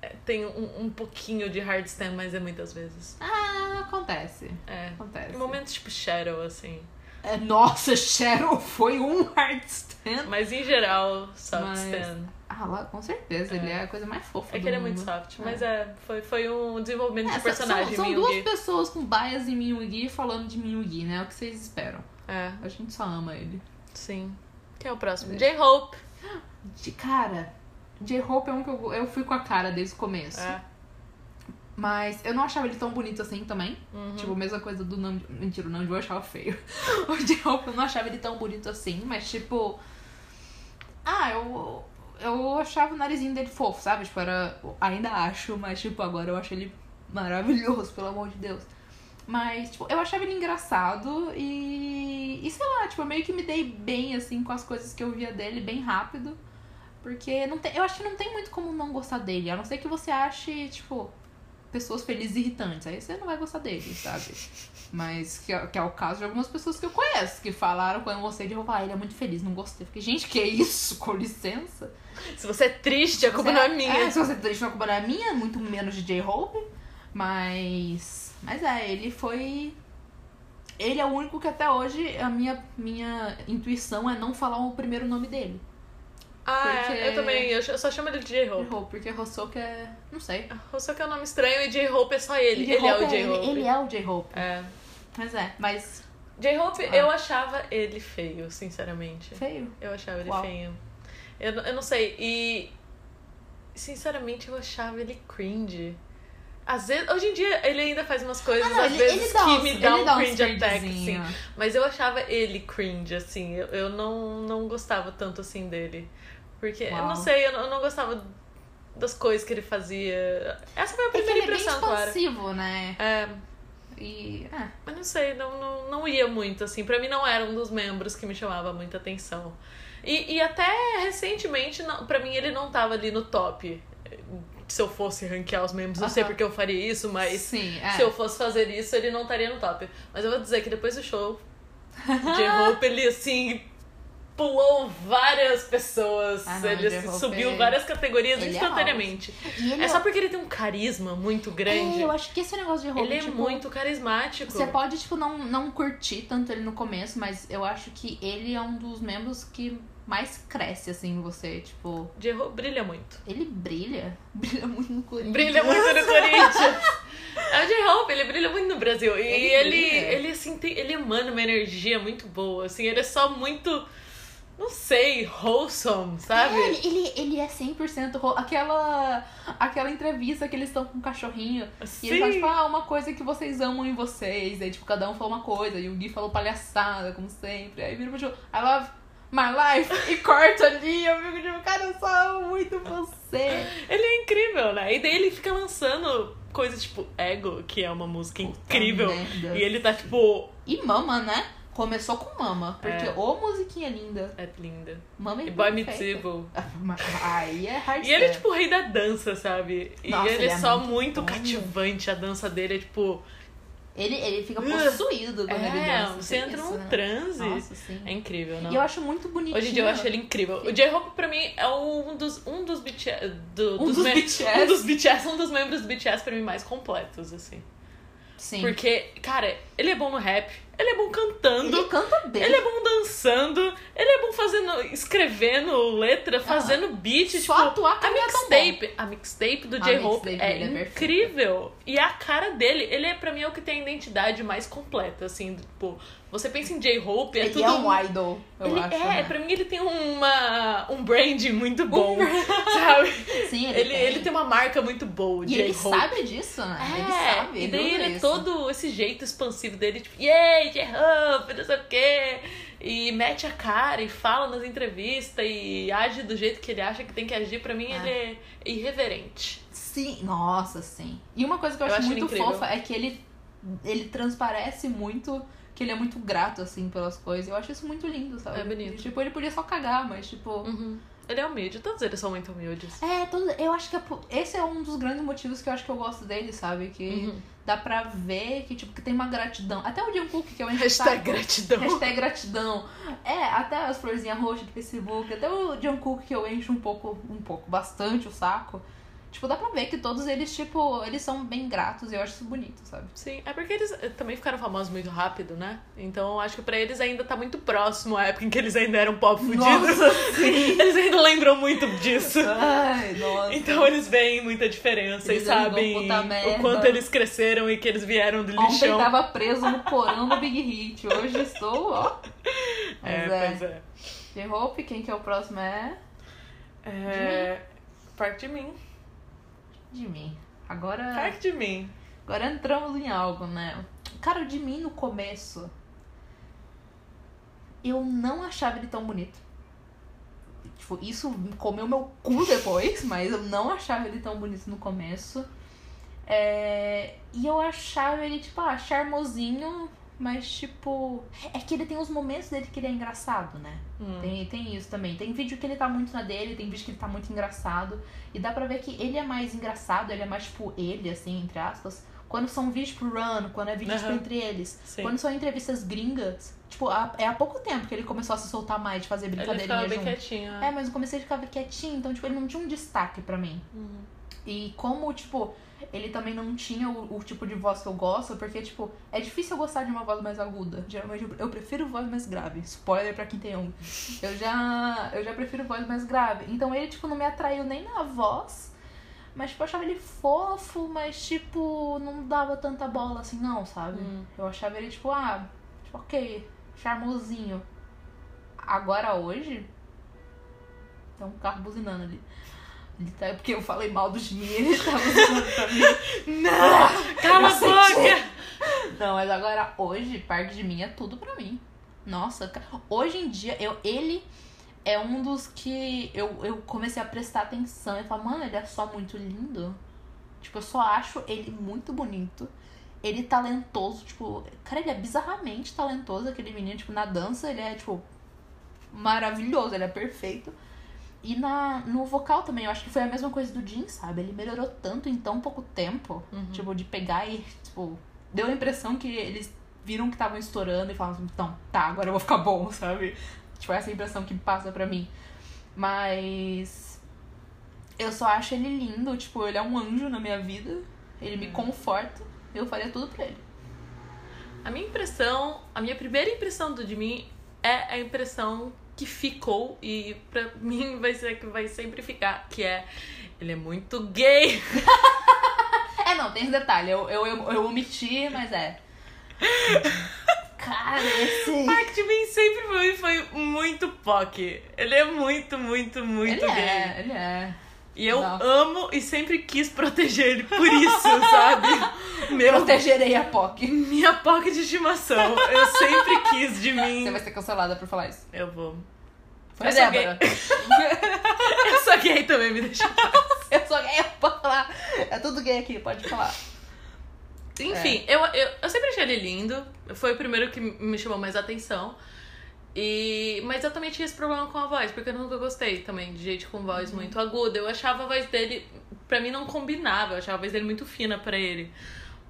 é, tem um, um pouquinho de hard stand, mas é muitas vezes. Ah, acontece. É. Acontece. Em momentos tipo Shadow, assim. É, nossa, Cheryl foi um hard stand. Mas em geral, soft Mas- stand. Ah, lá, com certeza. Ele é a coisa mais fofa É que ele é mundo. muito soft. É. Mas é, foi, foi um desenvolvimento É, de personagem, são, são duas pessoas com bias em Minhyugi falando de Minhyugi, né? É o que vocês esperam. É, A gente só ama ele. sim. Quem é o próximo? É. J-Hope. De cara, J-Hope é um que eu, eu fui com a cara desde o começo. É. Mas eu não achava ele tão bonito assim também. Uhum. Tipo, mesma coisa do Nam... Mentira, o Namjoon eu achava feio. O J-Hope eu não achava ele tão bonito assim, mas tipo... Ah, eu... Eu achava o narizinho dele fofo, sabe? Tipo, era... Ainda acho, mas tipo, agora eu acho ele maravilhoso, pelo amor de Deus. Mas, tipo, eu achava ele engraçado e... E sei lá, tipo, eu meio que me dei bem, assim, com as coisas que eu via dele, bem rápido. Porque não tem, eu acho que não tem muito como não gostar dele. A não ser que você ache, tipo, pessoas felizes e irritantes. Aí você não vai gostar dele, sabe? Mas que é, que é o caso de algumas pessoas que eu conheço, que falaram quando eu gostei de roupa, ah, ele é muito feliz, não gostei. Fiquei, gente, que isso? Com licença. Se você é triste, a culpa não é- é minha. É, se você deixa a culpa não é minha, muito menos de J-Hope. Mas. Mas é, ele foi. Ele é o único que até hoje a minha, minha intuição é não falar o primeiro nome dele. Ah, Porque- é, eu também. Eu só chamo ele de J-Hope. J-Hope, porque Hosoka é. Não sei. Só que é um nome estranho e J-Hope é só ele. Ele é o J-Hope. Ele, ele é o J-Hope. É. Mas é, mas J-Hope, Ah. eu achava ele feio, sinceramente. feio. Eu achava ele Uau. feio. Eu, eu não sei. E. Sinceramente, eu achava ele cringe. Às vezes, hoje em dia ele ainda faz umas coisas, Ah, não, às ele, vezes, ele dá que uns, me dá um dá cringe attack, assim. Mas eu achava ele cringe, assim. Eu, eu não, não gostava tanto assim dele. Porque, eu Uau. não sei, eu não, eu não gostava das coisas que ele fazia. Essa foi a que primeira ele é bem impressão, claro. né? É, E. É. eu não sei, não, não, não ia muito, assim. Pra mim não era um dos membros que me chamava muita atenção. E, e até recentemente, não, pra mim ele não tava ali no top. Se eu fosse ranquear os membros, não sei porque eu faria isso, mas Sim, é. se eu fosse fazer isso, ele não estaria no top. Mas eu vou dizer que depois do show, J-Hope, ele assim. Pulou várias pessoas, Ah, não, ele assim, subiu várias categorias ele é instantaneamente. Ele É só porque ele tem um carisma muito grande. É, eu acho que esse negócio de roupa, ele é tipo, muito carismático. Você pode, tipo, não, não curtir tanto ele no começo, mas eu acho que ele é um dos membros que mais cresce, assim, em você. Tipo, J-Hope brilha muito. ele brilha. Brilha muito no Corinthians. Brilha muito no Corinthians. É o J-Hope, ele brilha muito no Brasil. E Ele ele, ele, assim, tem, ele emana uma energia muito boa, assim, ele é só muito, não sei, wholesome, sabe? É, ele, ele, é 100% ro... aquela aquela entrevista que eles estão com um cachorrinho. E ele fala, Sim. tipo, ah, uma coisa que vocês amam em vocês. Aí, tipo, cada um falou uma coisa. E o Gui falou palhaçada, como sempre. Aí vira pro Ju, I love my life. E corta ali. Eu fico tipo, cara, eu só amo muito você. Ele é incrível, né? E daí ele fica lançando coisas tipo Ego, que é uma música incrível. E ele tá tipo. E Mama, né? Começou com Mama. Porque, É. ô musiquinha linda. É linda. Mama é E Boy. Meets Evil. Aí é hard E ele é tipo o rei da dança, sabe? E Nossa, ele, ele é é só muito muito cativante. A dança dele é tipo. Ele, ele fica Uh, possuído quando ele É, dança. você tem entra isso, num né? transe. Nossa, sim. É incrível, não? E eu acho muito bonitinho. Hoje em dia eu acho ele incrível. O J-Hope, pra mim, é um dos, um dos BTS. Do, Um dos me- BTS. Um dos BTS, um dos membros do BTS, pra mim, mais completos, assim. Sim. Porque, cara, ele é bom no rap, ele é bom cantando, Ele canta bem. ele é bom dançando, ele é bom fazendo, escrevendo letra, fazendo beat, Só tipo. atuar A mixtape, a mixtape do J-Hope é é incrível. E a cara dele, ele é pra mim é o que tem a identidade mais completa, assim, tipo, você pensa em J-Hope, é Ele tudo é um idol, eu ele acho. é, né? pra mim ele tem uma, um brand muito bom, sabe? Sim, ele, Ele, tem. ele tem uma marca muito boa, o E ele J-Hope. sabe disso, né? É, ele sabe. e daí ele é isso. todo esse jeito expansivo dele, tipo, yay, J-Hope, não sei o quê. E mete a cara e fala nas entrevistas e age do jeito que ele acha que tem que agir. Pra mim, É. ele é irreverente. Sim, nossa, sim. E uma coisa que eu, Eu acho, muito incrível. fofa é que ele, ele transparece muito que ele é muito grato, assim, pelas coisas. Eu acho isso muito lindo, sabe? É bonito. E, tipo, ele podia só cagar, mas, tipo. Uhum. Ele é humilde, todos eles são muito humildes. É, todo, eu acho que é esse é um dos grandes motivos que eu acho que eu gosto dele, sabe? Que Uhum. dá pra ver que, tipo, que tem uma gratidão. Até o Jungkook, que eu encho o Hashtag gratidão. Hashtag gratidão. É, até as florzinhas roxas do Facebook, até o Jungkook que eu encho um pouco, um pouco, bastante o saco. Tipo, dá pra ver que todos eles, tipo, eles são bem gratos e eu acho isso bonito, sabe? Sim, é porque eles também ficaram famosos muito rápido, né? Então eu acho que pra eles ainda tá muito próximo a época em que eles ainda eram pop fudidos. Eles ainda lembram muito disso. Ai, nossa. Então eles veem muita diferença Eles e sabem o quanto eles cresceram e que eles vieram do Ontem lixão. tava preso no porão do Big Hit. Hoje estou, ó. Mas É, é. pois é. J-Hope, quem que é o próximo é? É. Parte de mim. De mim. Agora. Parte de mim. Agora entramos em algo, né? Cara, o de mim no começo. Eu não achava ele tão bonito. Tipo, isso comeu meu cu depois, mas eu não achava ele tão bonito no começo. É, E eu achava ele, tipo, ah, charmosinho, mas tipo. É que ele tem os momentos dele que ele é engraçado, né? Hum. Tem, tem isso também. Tem vídeo que ele tá muito na dele, tem vídeo que ele tá muito engraçado. E dá pra ver que ele é mais engraçado, ele é mais tipo ele, assim, entre aspas. Quando são vídeos pro Run, quando é vídeo tipo, Aham. entre eles. Sim. Quando são entrevistas gringas, tipo, há- é há pouco tempo que ele começou a se soltar mais, de fazer Ele brincadeirinha ficava bem junto. quietinho. É, mas no começo ele ficava quietinho, então, tipo, ele não tinha um destaque pra mim. Uhum. E como, tipo, ele também não tinha o, o tipo de voz que eu gosto, porque, tipo, é difícil eu gostar de uma voz mais aguda. Geralmente eu- eu prefiro voz mais grave. Spoiler pra quem tem um. Eu já, eu já prefiro voz mais grave. Então ele, tipo, não me atraiu nem na voz, Mas, tipo, eu achava ele fofo, mas, tipo, não dava tanta bola assim, não, sabe? Hum. Eu achava ele, tipo, ah, tipo, ok, charmosinho. Agora, hoje, tem um carro buzinando ali. Ele tá, porque eu falei mal do Jimmy, ele tá buzinando pra mim. Não! Cala a boca! Não, mas agora, hoje, parte de mim é tudo pra mim. Nossa, hoje em dia, eu, ele é um dos que eu, eu comecei a prestar atenção e falar, mano, ele é só muito lindo. Tipo, eu só acho ele muito bonito. Ele talentoso, tipo, cara, ele é bizarramente talentoso, aquele menino, tipo, na dança, ele é, tipo, maravilhoso, ele é perfeito. E na, no vocal também, eu acho que foi a mesma coisa do Jim, sabe? Ele melhorou tanto em tão pouco tempo, Uhum. tipo, de pegar e, tipo, deu a impressão que eles viram que estavam estourando e falaram assim, então, tá, agora eu vou ficar bom, sabe? Tipo, essa é a impressão que passa pra mim. Mas eu só acho ele lindo, tipo, ele é um anjo na minha vida. Ele me conforta. Eu faria tudo pra ele. A minha impressão, a minha primeira impressão do de mim é a impressão que ficou e pra mim vai ser a que vai sempre ficar, que é ele é muito gay. É, não, tem esse detalhe. Eu, eu, eu, eu omiti, mas é. Cara, esse. De mim sempre foi, foi muito POC. Ele é muito, muito, muito Ele gay. é, ele é. E eu Não. amo e sempre quis proteger ele por isso, sabe? Meu, Protegerei a POC. minha POC de estimação. Eu sempre quis de mim. Você vai ser cancelada por falar isso. Eu vou. Foi Eu sou Débora. Eu sou gay também, me deixa. eu sou gay, pode falar. É tudo gay aqui, pode falar. Enfim, eu, eu, eu sempre achei ele lindo. Foi o primeiro que me chamou mais atenção. E, mas eu também tinha esse problema com a voz, porque eu nunca gostei também de gente com voz muito aguda. Eu achava a voz dele, pra mim não combinava, eu achava a voz dele muito fina pra ele.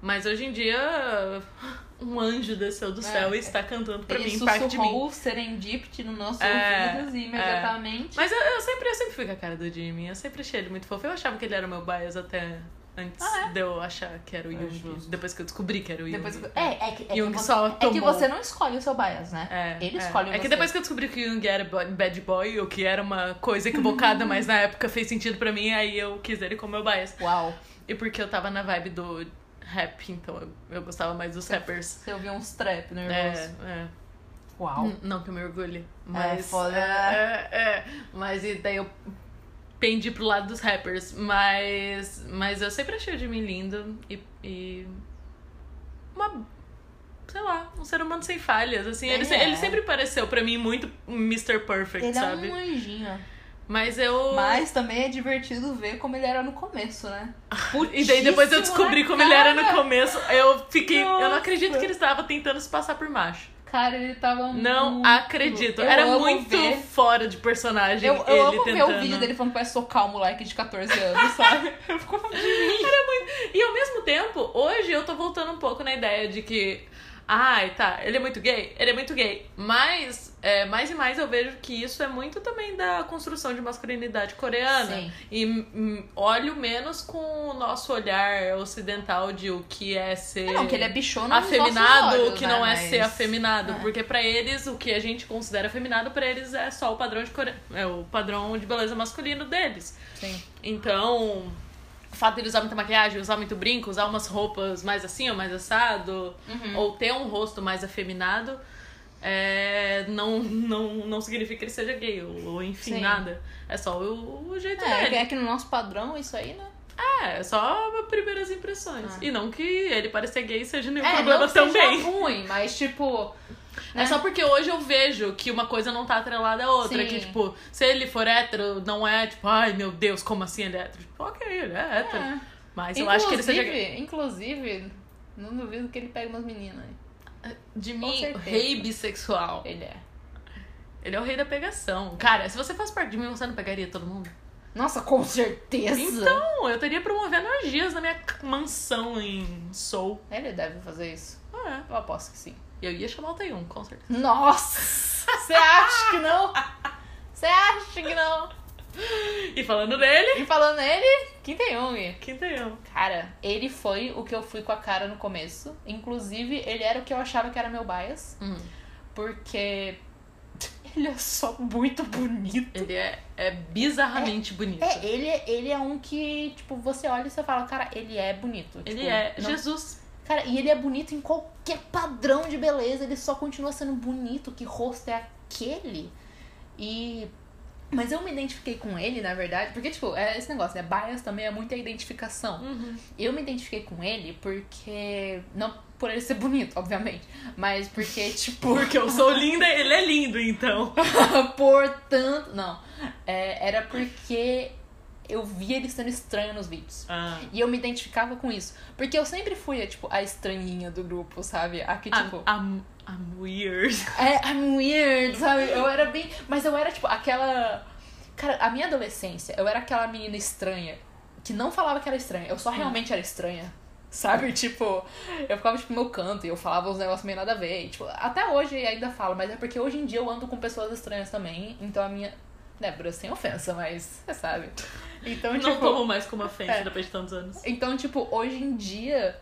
Mas hoje em dia, um anjo desceu do céu e está cantando pra mim, parte de mim. sussurrou Serendipity no nosso É, ouvidos imediatamente. Mas eu, eu sempre, eu sempre fui com a cara do Jimmy, eu sempre achei ele muito fofo. Eu achava que ele era o meu bias até antes Ah, de eu achar que era o É Jung. justo. Depois que eu descobri que era o Jung. Depois, é, é que, é, Jung que você, só é que tomou. você não escolhe o seu bias, né? É, Ele é. escolhe É você. que depois que eu descobri que o Jung era bad boy, o que era uma coisa equivocada, mas na época fez sentido pra mim, aí eu quis ele como meu bias. Uau. E porque eu tava na vibe do rap, então eu, eu gostava mais dos rappers. Você ouviu uns trap É, nervoso. é. Uau. N- Não que eu me orgulhe, mas. foda. É, é, é. Mas e daí eu pendi pro lado dos rappers. Mas. Mas eu sempre achei o Jimmy lindo e. e uma. Sei lá, um ser humano sem falhas, assim. Ele, Ele é. ele sempre pareceu pra mim muito Mr. Perfect, Ele sabe? é um anjinho. Mas eu. Mas também é divertido ver como ele era no começo, né? E daí depois eu Putíssimo descobri na como ele era no cara. começo. Eu fiquei. Eu não Nossa. acredito que ele estava tentando se passar por macho. Cara, ele tava Não muito... acredito. Eu Era muito ver- fora de personagem. Eu, eu amo tentando. ver o vídeo dele falando que vai socar o moleque de 14 anos, sabe? Eu fico E ao mesmo tempo, hoje eu tô voltando um pouco na ideia de que. Ai, tá, ele é muito gay? Ele é muito gay. Mas, é, mais e mais eu vejo que isso é muito também da construção de masculinidade coreana. Sim. E hum, olho menos com o nosso olhar ocidental de o que é ser. Não, que ele é bichona afeminado, nossos o olhos, que né? não é Mas- ser afeminado, É. porque pra eles o que a gente considera afeminado pra eles é só o padrão de core... é o padrão de beleza masculino deles. Sim. Então, fato dele usar muita maquiagem, usar muito brinco, usar umas roupas mais assim ou mais assado, Uhum. ou ter um rosto mais afeminado, é, não, não, não significa que ele seja gay, ou, ou enfim, Sim. nada. É só o, o jeito É, dele. é que no nosso padrão isso aí, né? É, é só primeiras impressões. Ah. E não que ele parecer gay seja nenhum É, problema não que seja também. ruim, mas tipo... É só porque hoje eu vejo que uma coisa não tá atrelada à outra. Sim. Que, tipo, se ele for hétero, não é tipo, ai meu Deus, como assim ele é hétero? Tipo, ok, ele é hétero. É. Mas eu acho que ele seja. Inclusive, não duvido que ele pegue umas meninas. De mim, rei bissexual. Ele é. Ele é o rei da pegação. Cara, se você faz parte de mim, você não pegaria todo mundo? Nossa, com certeza. Então, eu teria promovendo orgias na minha mansão em Seoul. Ele deve fazer isso. Ah, Eu aposto que sim. É. Eu ia chamar o Taeyun, com certeza. Nossa! Você acha que não? Você acha que não? E falando dele, E falando nele, Kim Tae-young. quem Taeyun? Cara, ele foi o que eu fui com a cara no começo. Inclusive, ele era o que eu achava que era meu bias. Hum. Porque ele é só muito bonito. Ele é, é bizarramente bonito. É, ele, ele é um que, tipo, você olha e você fala, cara, ele é bonito. Ele Tipo, é não- Jesus. Cara, e ele é bonito em qualquer padrão de beleza, ele só continua sendo bonito. Que rosto é aquele? E. Mas eu me identifiquei com ele, na verdade, porque, tipo, é esse negócio, né? Bias também é muita identificação. Eu me identifiquei com ele porque. Não por ele ser bonito, obviamente, mas porque, tipo. Porque eu sou linda e ele é lindo, então. Portanto. Não. É, era porque eu via ele sendo estranho nos vídeos. Ah. E eu me identificava com isso. Porque eu sempre fui, tipo, a estranhinha do grupo, sabe? A que, tipo. I'm, I'm, I'm weird. É, I'm weird, sabe? Eu era bem. Mas eu era, tipo, aquela. Cara, a minha adolescência, eu era aquela menina estranha que não falava que era estranha. Eu só realmente era estranha. Sabe? Tipo, eu ficava, tipo, no meu canto e eu falava uns negócios meio nada a ver. E, tipo, até hoje ainda falo, mas é porque hoje em dia eu ando com pessoas estranhas também. Então a minha. Débora, sem ofensa, mas você sabe. Então, Não tipo. tomo mais como ofensa É. depois de tantos anos. Então, tipo, hoje em dia.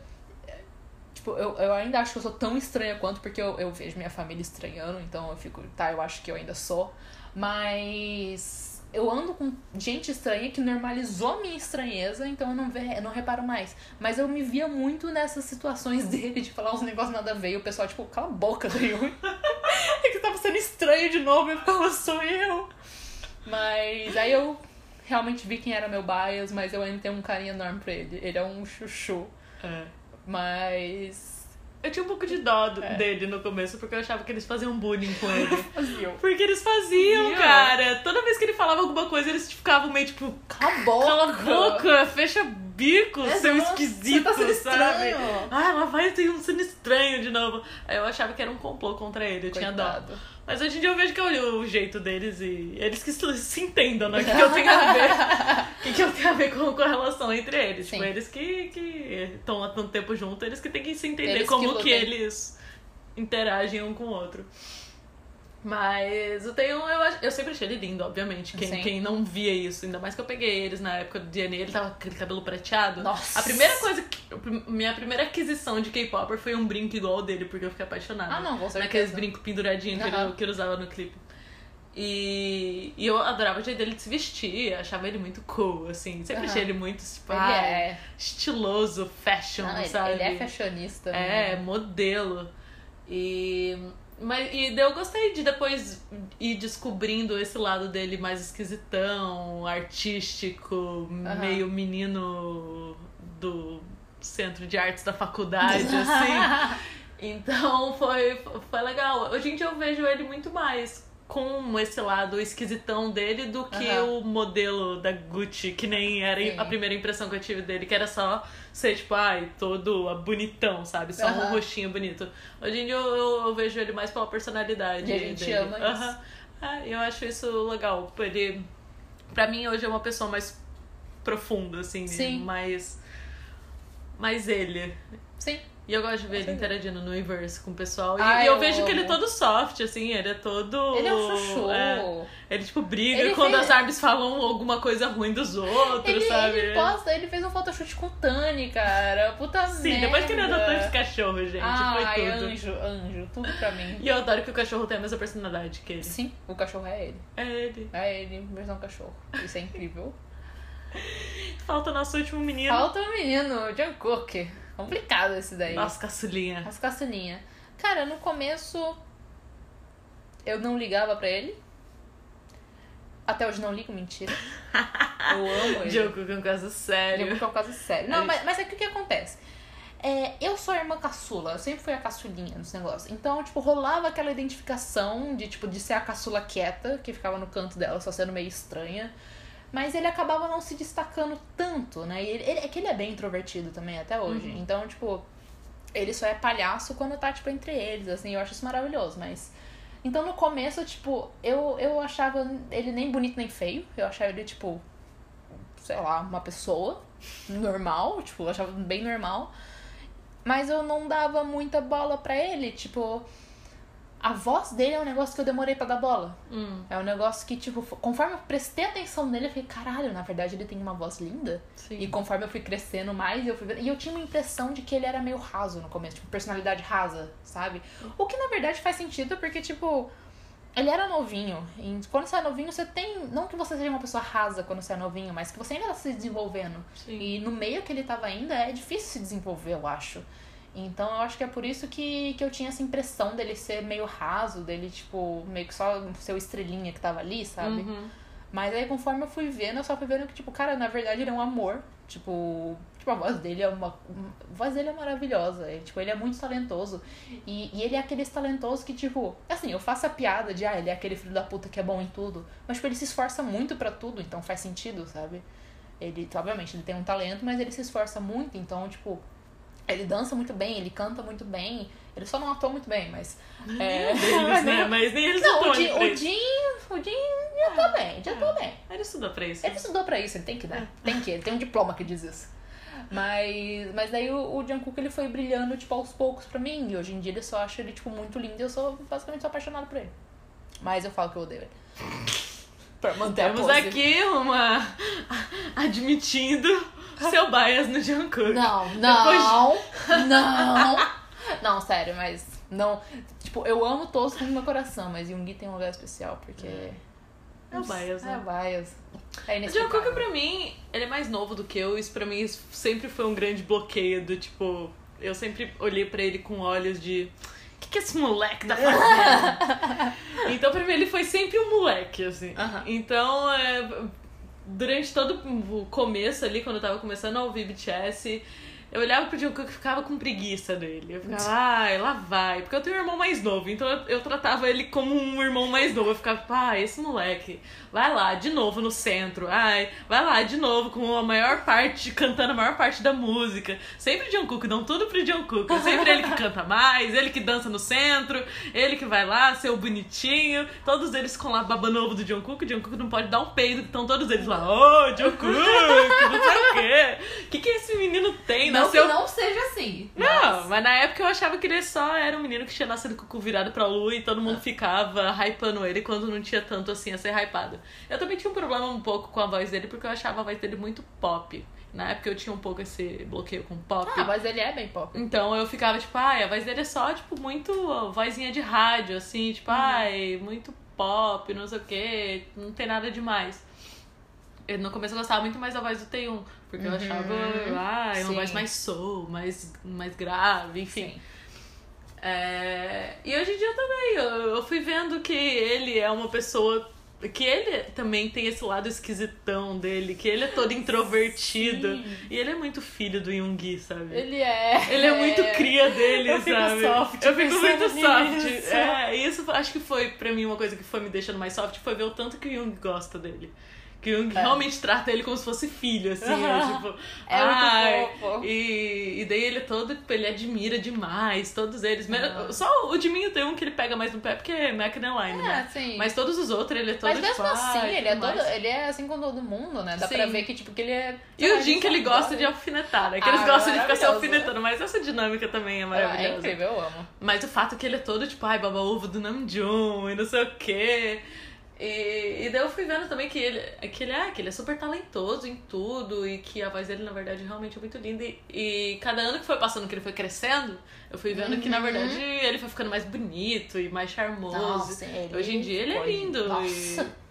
Tipo, eu, eu ainda acho que eu sou tão estranha quanto, porque eu, eu vejo minha família estranhando, então eu fico, tá, eu acho que eu ainda sou. Mas eu ando com gente estranha que normalizou a minha estranheza, então eu não, ve, eu não reparo mais. Mas eu me via muito nessas situações dele de falar uns negócios nada a ver, e o pessoal, tipo, cala a boca, Dayu. é que tava sendo estranho de novo, eu ficava, sou eu. Mas aí eu realmente vi quem era meu bias, mas eu ainda tenho um carinho enorme pra ele. Ele é um chuchu. É. Mas. Eu tinha um pouco de dó É. dele no começo, porque eu achava que eles faziam bullying com ele. Fazia. Porque eles faziam, cara. Toda vez que ele falava alguma coisa, eles ficavam meio tipo, Cala a boca! cala a boca, fecha bico, É, seu esquisito, tá sabe? estranho. Ah, lá vai ter um sendo estranho de novo. Aí eu achava que era um complô contra ele, eu tinha dó. Mas hoje em dia eu vejo que eu olho o jeito deles e eles que se, entendam, né? O que, que eu tenho a ver? O que, que eu tenho a ver com, com a relação entre eles? Sim. Tipo, eles que estão há tanto tempo juntos, eles que têm que se entender Eles que como que, lutem. eles interagem um com o outro. Mas eu tenho. Eu, eu sempre achei ele lindo, obviamente. Quem, Sim. quem não via isso, ainda mais que eu peguei eles na época do DNA, ele tava com aquele cabelo prateado. Nossa. A primeira coisa que. Minha primeira aquisição de K-Popper foi um brinco igual ao dele, porque eu fiquei apaixonada. Ah, não, com certeza. Naqueles brincos penduradinhos que, ele, que ele usava no clipe. E, e eu adorava o jeito dele de se vestir, achava ele muito cool, assim. Sempre Aham. achei ele muito, tipo, Ele ai, é. estiloso, fashion, Não, sabe? ele é fashionista. É, né? modelo. E. Mas, e eu gostei de depois ir descobrindo esse lado dele mais esquisitão, artístico, meio menino do centro de artes da faculdade, assim. Então foi, foi legal. Hoje em dia eu vejo ele muito mais com esse lado esquisitão dele do que o modelo da Gucci, que nem era Sim. a primeira impressão que eu tive dele, que era só ser tipo, ai, todo bonitão, sabe? Só um rostinho bonito. Hoje em dia eu, eu- eu vejo ele mais pela personalidade E a gente dele. ama isso. É, eu acho isso legal. Ele, pra mim, hoje é uma pessoa mais profunda, assim, Sim. mais. mais ele. Sim. E eu gosto de ver ele interagindo no Inverse com o pessoal. E, Ah, e eu, eu vejo que ele é amo. todo soft, assim, ele é todo. Ele é um chuchu. é, ele, tipo, briga Ele quando fez- as armas falam alguma coisa ruim dos outros, Ele, sabe? ele posta, ele fez um photoshoot com o Tani, cara. Puta Sim, merda. depois que ele adotou esse cachorro, gente, Ai, foi tudo. anjo, anjo, tudo pra mim. E eu adoro que o cachorro tem a mesma personalidade que ele. Sim, o cachorro é ele. É ele. É ele, versão cachorro. Isso é incrível. Falta nosso último menino. Falta o menino, Jungkook. Complicado esse daí. Nossa, caçulinha. As caçulinha. Cara, no começo eu não ligava pra ele. Até hoje não ligo, mentira. Eu amo ele. Jogo com caso sério. Jungkook é um caso sério. Não, mas, mas é que o que acontece? É, eu sou a irmã caçula, eu sempre fui a caçulinha nesse negócio. Então, tipo, rolava aquela identificação de, tipo, de ser a caçula quieta, que ficava no canto dela, só sendo meio estranha. Mas ele acabava não se destacando tanto, né? E ele, ele- é que ele é bem introvertido também, até hoje. Então, tipo, ele só é palhaço quando tá, tipo, entre eles, assim, eu acho isso maravilhoso, mas... Então, no começo, tipo, eu, eu achava ele nem bonito nem feio, eu achava ele, tipo, sei lá, uma pessoa normal, tipo, eu achava bem normal. Mas eu não dava muita bola pra ele, tipo, a voz dele é um negócio que eu demorei pra dar bola. Hum, É um negócio que, tipo, conforme eu prestei atenção nele, eu falei, caralho, na verdade ele tem uma voz linda. sim. E conforme eu fui crescendo mais, eu fui E eu tinha uma impressão de que ele era meio raso no começo, tipo, personalidade rasa, sabe? O que na verdade faz sentido, porque, tipo, Ele era novinho. E quando você é novinho, você tem. Não que você seja uma pessoa rasa quando você é novinho, mas que você ainda tá se desenvolvendo. Sim. E no meio que ele tava ainda, é difícil se desenvolver, eu acho. Então eu acho que é por isso que, que eu tinha essa impressão dele ser meio raso, dele, tipo, meio que só ser o estrelinha que tava ali, sabe? Uhum. Mas aí conforme eu fui vendo, eu só fui vendo que, tipo, cara, na verdade ele é um amor. Tipo, tipo a voz dele é uma. A voz dele é maravilhosa. é, tipo, ele é muito talentoso. E, e ele é aquele talentoso que, tipo, assim, eu faço a piada de, ah, ele é aquele filho da puta que é bom em tudo. Mas, tipo, ele se esforça muito pra tudo, então faz sentido, sabe? Ele, obviamente, ele tem um talento, mas ele se esforça muito, então, tipo, ele dança muito bem, ele canta muito bem. Ele só não atua muito bem, mas. É... Deles, né? Mas nem eles Não, o Jim, o. Jim, o Jim já tá bem, já tá bem. Ele estudou pra isso. Ele estudou pra isso, ele tem que dar. Tem que, ele tem um diploma que diz isso. Mas, mas daí o, o Jungkook ele foi brilhando, tipo, aos poucos pra mim. E hoje em dia ele só acha ele, tipo, muito lindo e eu sou basicamente sou apaixonado por ele. Mas eu falo que eu odeio ele. pra manter a Temos pose. aqui uma. admitindo seu bias no Jungkook. Não, Depois- não, não. Não, sério, mas não. Tipo, eu amo todos com o meu coração, mas Yoongi tem um lugar especial, porque. É o bias, É né? o bias. É O inexplicável. Jungkook, pra mim, ele é mais novo do que eu. Isso pra mim isso sempre foi um grande bloqueio do tipo. Eu sempre olhei pra ele com olhos de. O que, que esse moleque tá fazendo? então, pra mim, ele foi sempre um moleque, assim. Aham. Então, é, durante todo o começo ali, quando eu tava começando a ouvir BTS, eu olhava pro Jungkook e ficava com preguiça dele. Eu ficava, ai, lá vai. Porque eu tenho um irmão mais novo, então eu, eu tratava ele como um irmão mais novo. Eu ficava, pá, esse moleque, vai lá, de novo no centro. Ai, vai lá, de novo, com a maior parte, cantando a maior parte da música. Sempre Jungkook, dão tudo pro Jungkook. É sempre ele que canta mais, ele que dança no centro, ele que vai lá, ser o bonitinho. Todos eles com lá baba novo do Jungkook. O Jungkook não pode dar um peido, que estão todos eles lá, ô, Jungkook, não sei o quê. O que, que esse menino tem? Não Nasceu que não seja assim. não, mas na época eu achava que ele só era um menino que tinha nascido com o cu virado pra lua e todo mundo ficava hypando ele quando não tinha tanto assim a ser hypado. Eu também tinha um problema um pouco com a voz dele porque eu achava a voz dele muito pop. Na época eu tinha um pouco esse bloqueio com pop. Ah, mas ele é bem pop. Então eu ficava tipo, ai, a voz dele é só, tipo, muito vozinha de rádio, assim, tipo, ai, muito pop, não sei o que, não tem nada demais. Eu, no começo eu gostava muito mais da voz do T1, porque eu Uhum. achava, ah, é uma voz mais soul, mais, mais grave, enfim. Sim. É, E hoje em dia também, eu, eu fui vendo que ele é uma pessoa. Que ele também tem esse lado esquisitão dele, que ele é todo introvertido. Sim. E ele é muito filho do Yoongi, sabe? Ele é. Ele é muito cria dele, Eu fico sabe? soft eu fico muito soft. nisso. É, isso acho que foi pra mim uma coisa que foi me deixando mais soft, foi ver o tanto que o Jung gosta dele. Que É. realmente trata ele como se fosse filho, assim, é, tipo. É ai, muito fofo. E, e daí ele é todo, tipo, ele admira demais, todos eles. Aham. Só o Diminho tem um que ele pega mais no pé, porque é McNeline, É, né? sim. Mas todos os outros, ele é todo Mas mesmo tipo, assim, ai, ele é todo. mais. Ele é assim com todo mundo, né? Dá Sim. pra ver que, tipo, que ele é. E o Jim que ele gosta de alfinetar, né? Que eles Ah, gostam de ficar se maravilhoso. alfinetando, mas essa dinâmica também é É maravilhosa. incrível, eu amo. Mas o fato que ele é todo tipo, ai, baba ovo do Namjoon e não sei o quê. E, e daí eu fui vendo também que ele, que, ele é, que ele é super talentoso em tudo e que a voz dele, na verdade, realmente é muito linda. E, e cada ano que foi passando, que ele foi crescendo, eu fui vendo que, na Uhum. verdade, ele foi ficando mais bonito e mais charmoso. Nossa, ele Hoje em dia ele é lindo. Nossa. E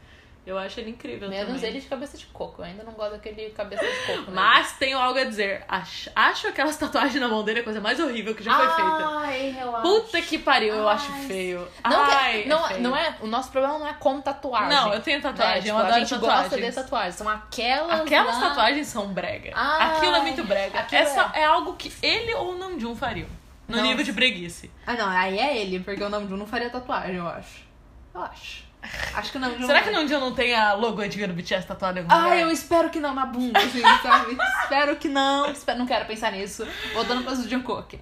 eu acho ele incrível Menos também. ele de cabeça de coco. Eu ainda não gosto daquele cabeça de coco. né? Mas tenho algo a dizer. Acho, acho aquelas tatuagens na mão dele a coisa mais horrível que já foi feita. Ai, eu acho. Puta que pariu, eu Ai, acho feio. Não, que- Ai, não, é feio. não é, o nosso problema não é com tatuagem. Não, eu tenho tatuagem, né? eu Tipo, adoro A gente tatuagens. gosta de tatuagens. São aquelas. Aquelas lá- tatuagens são brega. Ai, Aquilo é muito brega. aquilo Essa é. algo que ele ou o Namjoon fariam. No Nossa. nível de breguice. Ah, não, aí é ele, porque o Namjoon não faria tatuagem, eu acho. Eu acho. Acho que o Namjoon. Será que o Namjoon não tem a logo antiga do BTS tatuada em algum Ah, eu espero que não na bunda, assim, sabe? espero que não. Espero, não quero pensar nisso. Voltando para o Jungkook.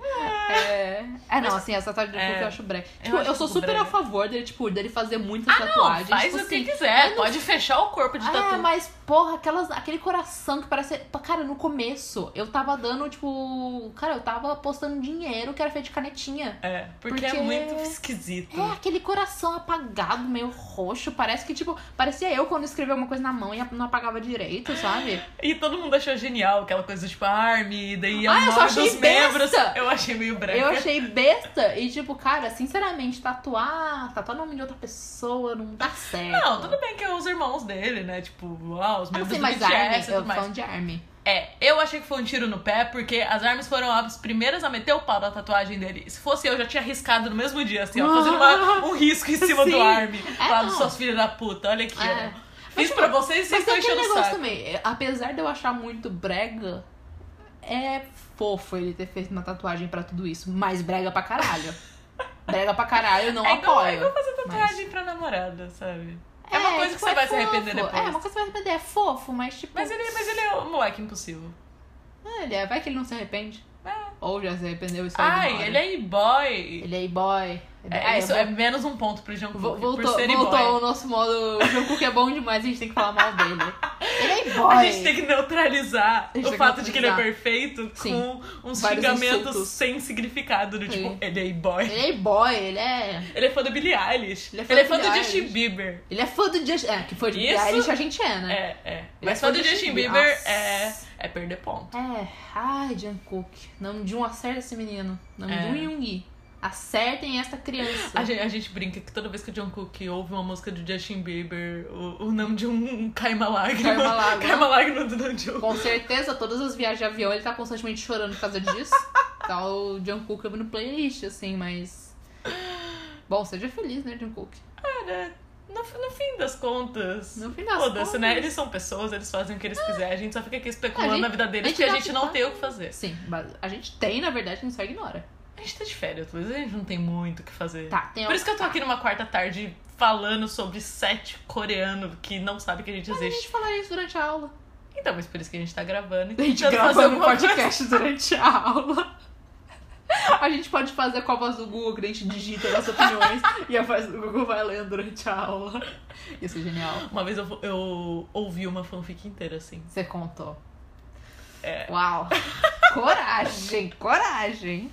É, é não, assim, essa tatuagem do Jungkook É. eu acho brega. Eu Tipo, eu, acho sou um pouco super brega. a favor dele, tipo, dele fazer muitas Ah, não, tatuagens. faz tipo o que assim, quiser. eu não- Pode fechar o corpo de É, tatu. mas, porra, aquelas, aquele coração que parece. Cara, no começo, eu tava dando, tipo. Cara, eu tava postando dinheiro que era feito de canetinha. É, porque, é Porque- muito esquisito. É, aquele coração apagado, meio roxo. Parece que, tipo, parecia eu quando escrevia uma coisa na mão e não apagava direito, sabe? E todo mundo achou genial aquela coisa, tipo, Army, daí Ah, eu só achei dos membros. besta. Eu achei meio branca. Eu achei besta e, tipo, cara, sinceramente, tatuar, tatuar nome de outra pessoa não dá certo. Não, tudo bem que é os irmãos dele, né? Tipo, ah, os não membros sei, do mas BTS e eu mais. falando de Army. É, eu achei que foi um tiro no pé, porque as armas foram as primeiras a meter o pau na tatuagem dele. Se fosse eu, já tinha riscado no mesmo dia, assim, ó, fazendo uma- um risco em cima Sim. do Army. É, Falando, não. suas filhas da puta, olha aqui, É. ó. Mas, Fiz tipo, pra vocês e vocês Mas estão enchendo o negócio saco. também, é, apesar de eu achar muito brega, é fofo ele ter feito uma tatuagem pra tudo isso, mas brega pra caralho. brega pra caralho, eu não é igual, apoio. é igual fazer tatuagem pra namorada, sabe? É, É, uma coisa tipo, que você é vai se fofo. arrepender depois. É, uma coisa que você vai se arrepender, é fofo, mas tipo... Mas, ele, mas ele é um moleque impossível. Ah, ele é, vai que ele não se arrepende. É. Ou já se arrependeu e ignora. Ai, ele é e-boy. Ele é e-boy. É, Ah, isso é menos um ponto pro Jungkook, Vo- por Voltou, ser voltou ao nosso modo. O Jungkook é bom demais, a gente tem que falar mal dele. Ele é e-boy. A gente tem que neutralizar o fato de que ele é neutralizar. perfeito Sim. com uns Vários xingamentos insultos. sem significado, do tipo, Sim. ele é e-boy. Ele é e-boy, ele é. Ele é fã do Billie Eilish. Ele Ele é é fã fã, do do Billie Justin. Bieber. Ele é fã do Justin. É, que foi de Isso- Eilish a gente é, né? É, é. Ele Mas é fã fã do do Justin Bieber Bieber. é, é perder ponto. É. Ai, Jungkook. Não de um acerta esse menino. Não É. de um Yoongi. Acertem esta criança. A gente, a gente brinca que toda vez que o Jungkook ouve uma música do Justin Bieber, o, o nome de um cai uma lágrima. Cai uma lágrima. Cai uma lágrima do Namjoon. Com certeza, todas as viagens de avião ele tá constantemente chorando por causa disso. tá o Jungkook no playlist, assim, mas. Bom, seja feliz, né, Jungkook? Cara, no, no fim das contas. No fim das Foda-se, né? contas. Eles são pessoas, eles fazem o que eles quiserem. A gente só fica aqui especulando gente- na vida deles a gente a dá gente não tem o que fazer. Sim, mas a gente tem, na verdade, a gente só ignora. A gente tá de férias, Luiz, a gente não tem muito o que fazer. Tá, tem Por isso que eu tô tá. aqui numa quarta tarde falando sobre sete coreanos que não sabem que a gente Mas a existe. gente falaria isso durante a aula. Então, mas por isso que a gente tá gravando. e A gente fazer gravando um alguma coisa. podcast durante a aula. A gente pode fazer a voz do Google, que a gente digita nossas opiniões e a voz do Google vai lendo durante a aula. Isso é genial. Uma vez eu, eu ouvi uma fanfic inteira assim. Você contou. É. Uau! coragem, coragem.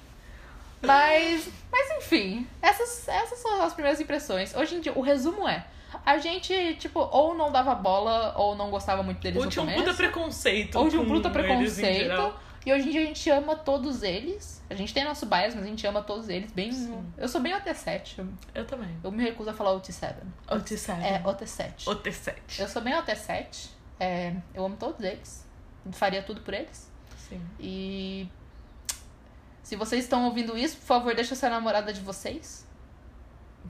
Mas, mas enfim, essas, essas são as primeiras impressões. Hoje em dia, o resumo é: a gente, tipo, ou não dava bola, ou não gostava muito deles Ou no tinha um começo. puta preconceito. ou tinha um puta preconceito. E hoje em dia a gente ama todos eles. A gente tem nosso bias, mas a gente ama todos eles. Bem. Sim. Eu sou bem OT7. Eu, Eu também. eu me recuso a falar OT7. O T7. É, OT7. O T7. Eu sou bem OT7. É, eu amo todos eles. Faria tudo por eles. Sim. E se vocês estão ouvindo isso, por favor, deixa ser namorada de vocês.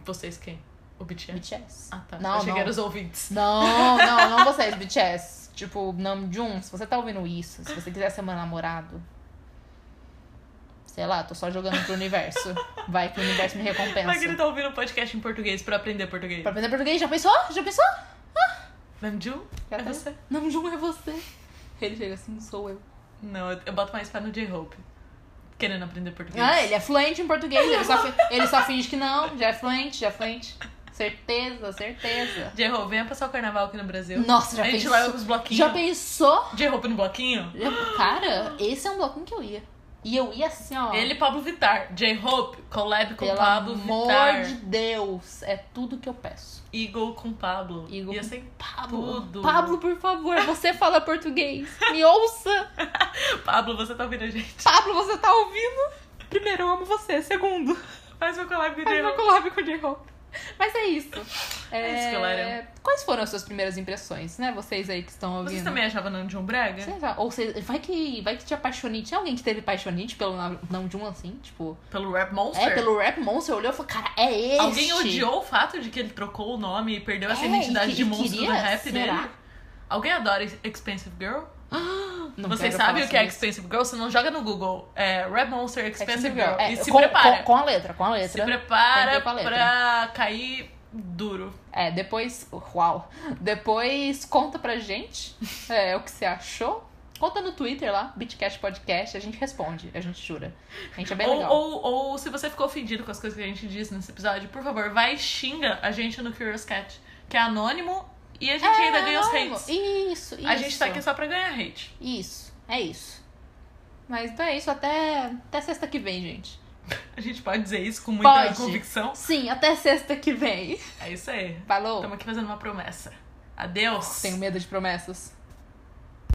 Vocês quem? O BTS? BTS. Ah, tá. Não, Achei não. os ouvintes. Não, não, não vocês, BTS. Tipo, Namjoon, se você tá ouvindo isso, se você quiser ser meu namorado, sei lá, tô só jogando pro universo. Vai que o universo me Vai que ele recompensa. tá ouvindo um podcast em português pra aprender português. Pra aprender português, já pensou? Já pensou? Namjoon? Já É você? Namjoon é você. Ele chega assim, sou eu. Não, eu, eu boto mais pé no J-Hope. Querendo aprender português. Ah, ele é fluente em português, ele só, ele só finge que não, já é fluente, já é fluente. Certeza, certeza. J-Hope, venha passar o carnaval aqui no Brasil. Nossa, já A gente pensou? leva os bloquinhos. Já pensou? J-Hope no bloquinho? Cara, esse é um bloquinho que eu ia. E eu ia assim, ó. Ele e Pablo Vittar. J-Hope, collab com Pelo Pablo amor Vittar. de Deus, é tudo que eu peço. Eagle com Pablo. Eagle Ia com ser Pablo, Tudo. Pablo, por favor, você fala português. Me ouça. Pablo, você tá ouvindo a gente? Pablo, você tá ouvindo? Primeiro, eu amo você. Segundo, Faz meu collab com faz uma J-Hope. collab com J-Hope. Mas é isso. É isso, galera. Quais foram as suas primeiras impressões, né? Vocês aí que estão ouvindo. Vocês também achavam Namjoon brega? Sei lá, Ou você, vai que, vai que te apaixonite. Tinha alguém que teve paixonite pelo não- não de um assim? Tipo, Pelo Rap Monster? é, pelo Rap Monster, olhou e falou, cara, é esse. Alguém odiou o fato de que ele trocou o nome e perdeu essa É, identidade e de que- monstro queria? do rap Será? dele? Alguém adora Expensive Girl? Não sabem falar o que é. Expensive Girl? Você não joga no Google. É Rap Monster Expensive, Girl. É, e se com, prepara. Com, com a letra, com a letra. se prepara letra. pra cair duro. É, depois. Uau! Depois conta pra gente é, o que você achou. Conta no Twitter lá, Bitcast Podcast, a gente responde, a gente jura. A gente é bem Ou, legal. ou, ou se você ficou ofendido com as coisas que a gente disse nesse episódio, por favor, vai e xinga a gente no Curious Cat, que é anônimo e a gente é, ainda ganha os hates. Isso, isso. A gente tá aqui só pra ganhar hate. Isso, é isso. Mas então é isso, até, até sexta que vem, gente. A gente pode dizer isso com muita pode. convicção? Sim, até sexta que vem. É isso aí. Falou. Estamos aqui fazendo uma promessa. Adeus. Tenho medo de promessas.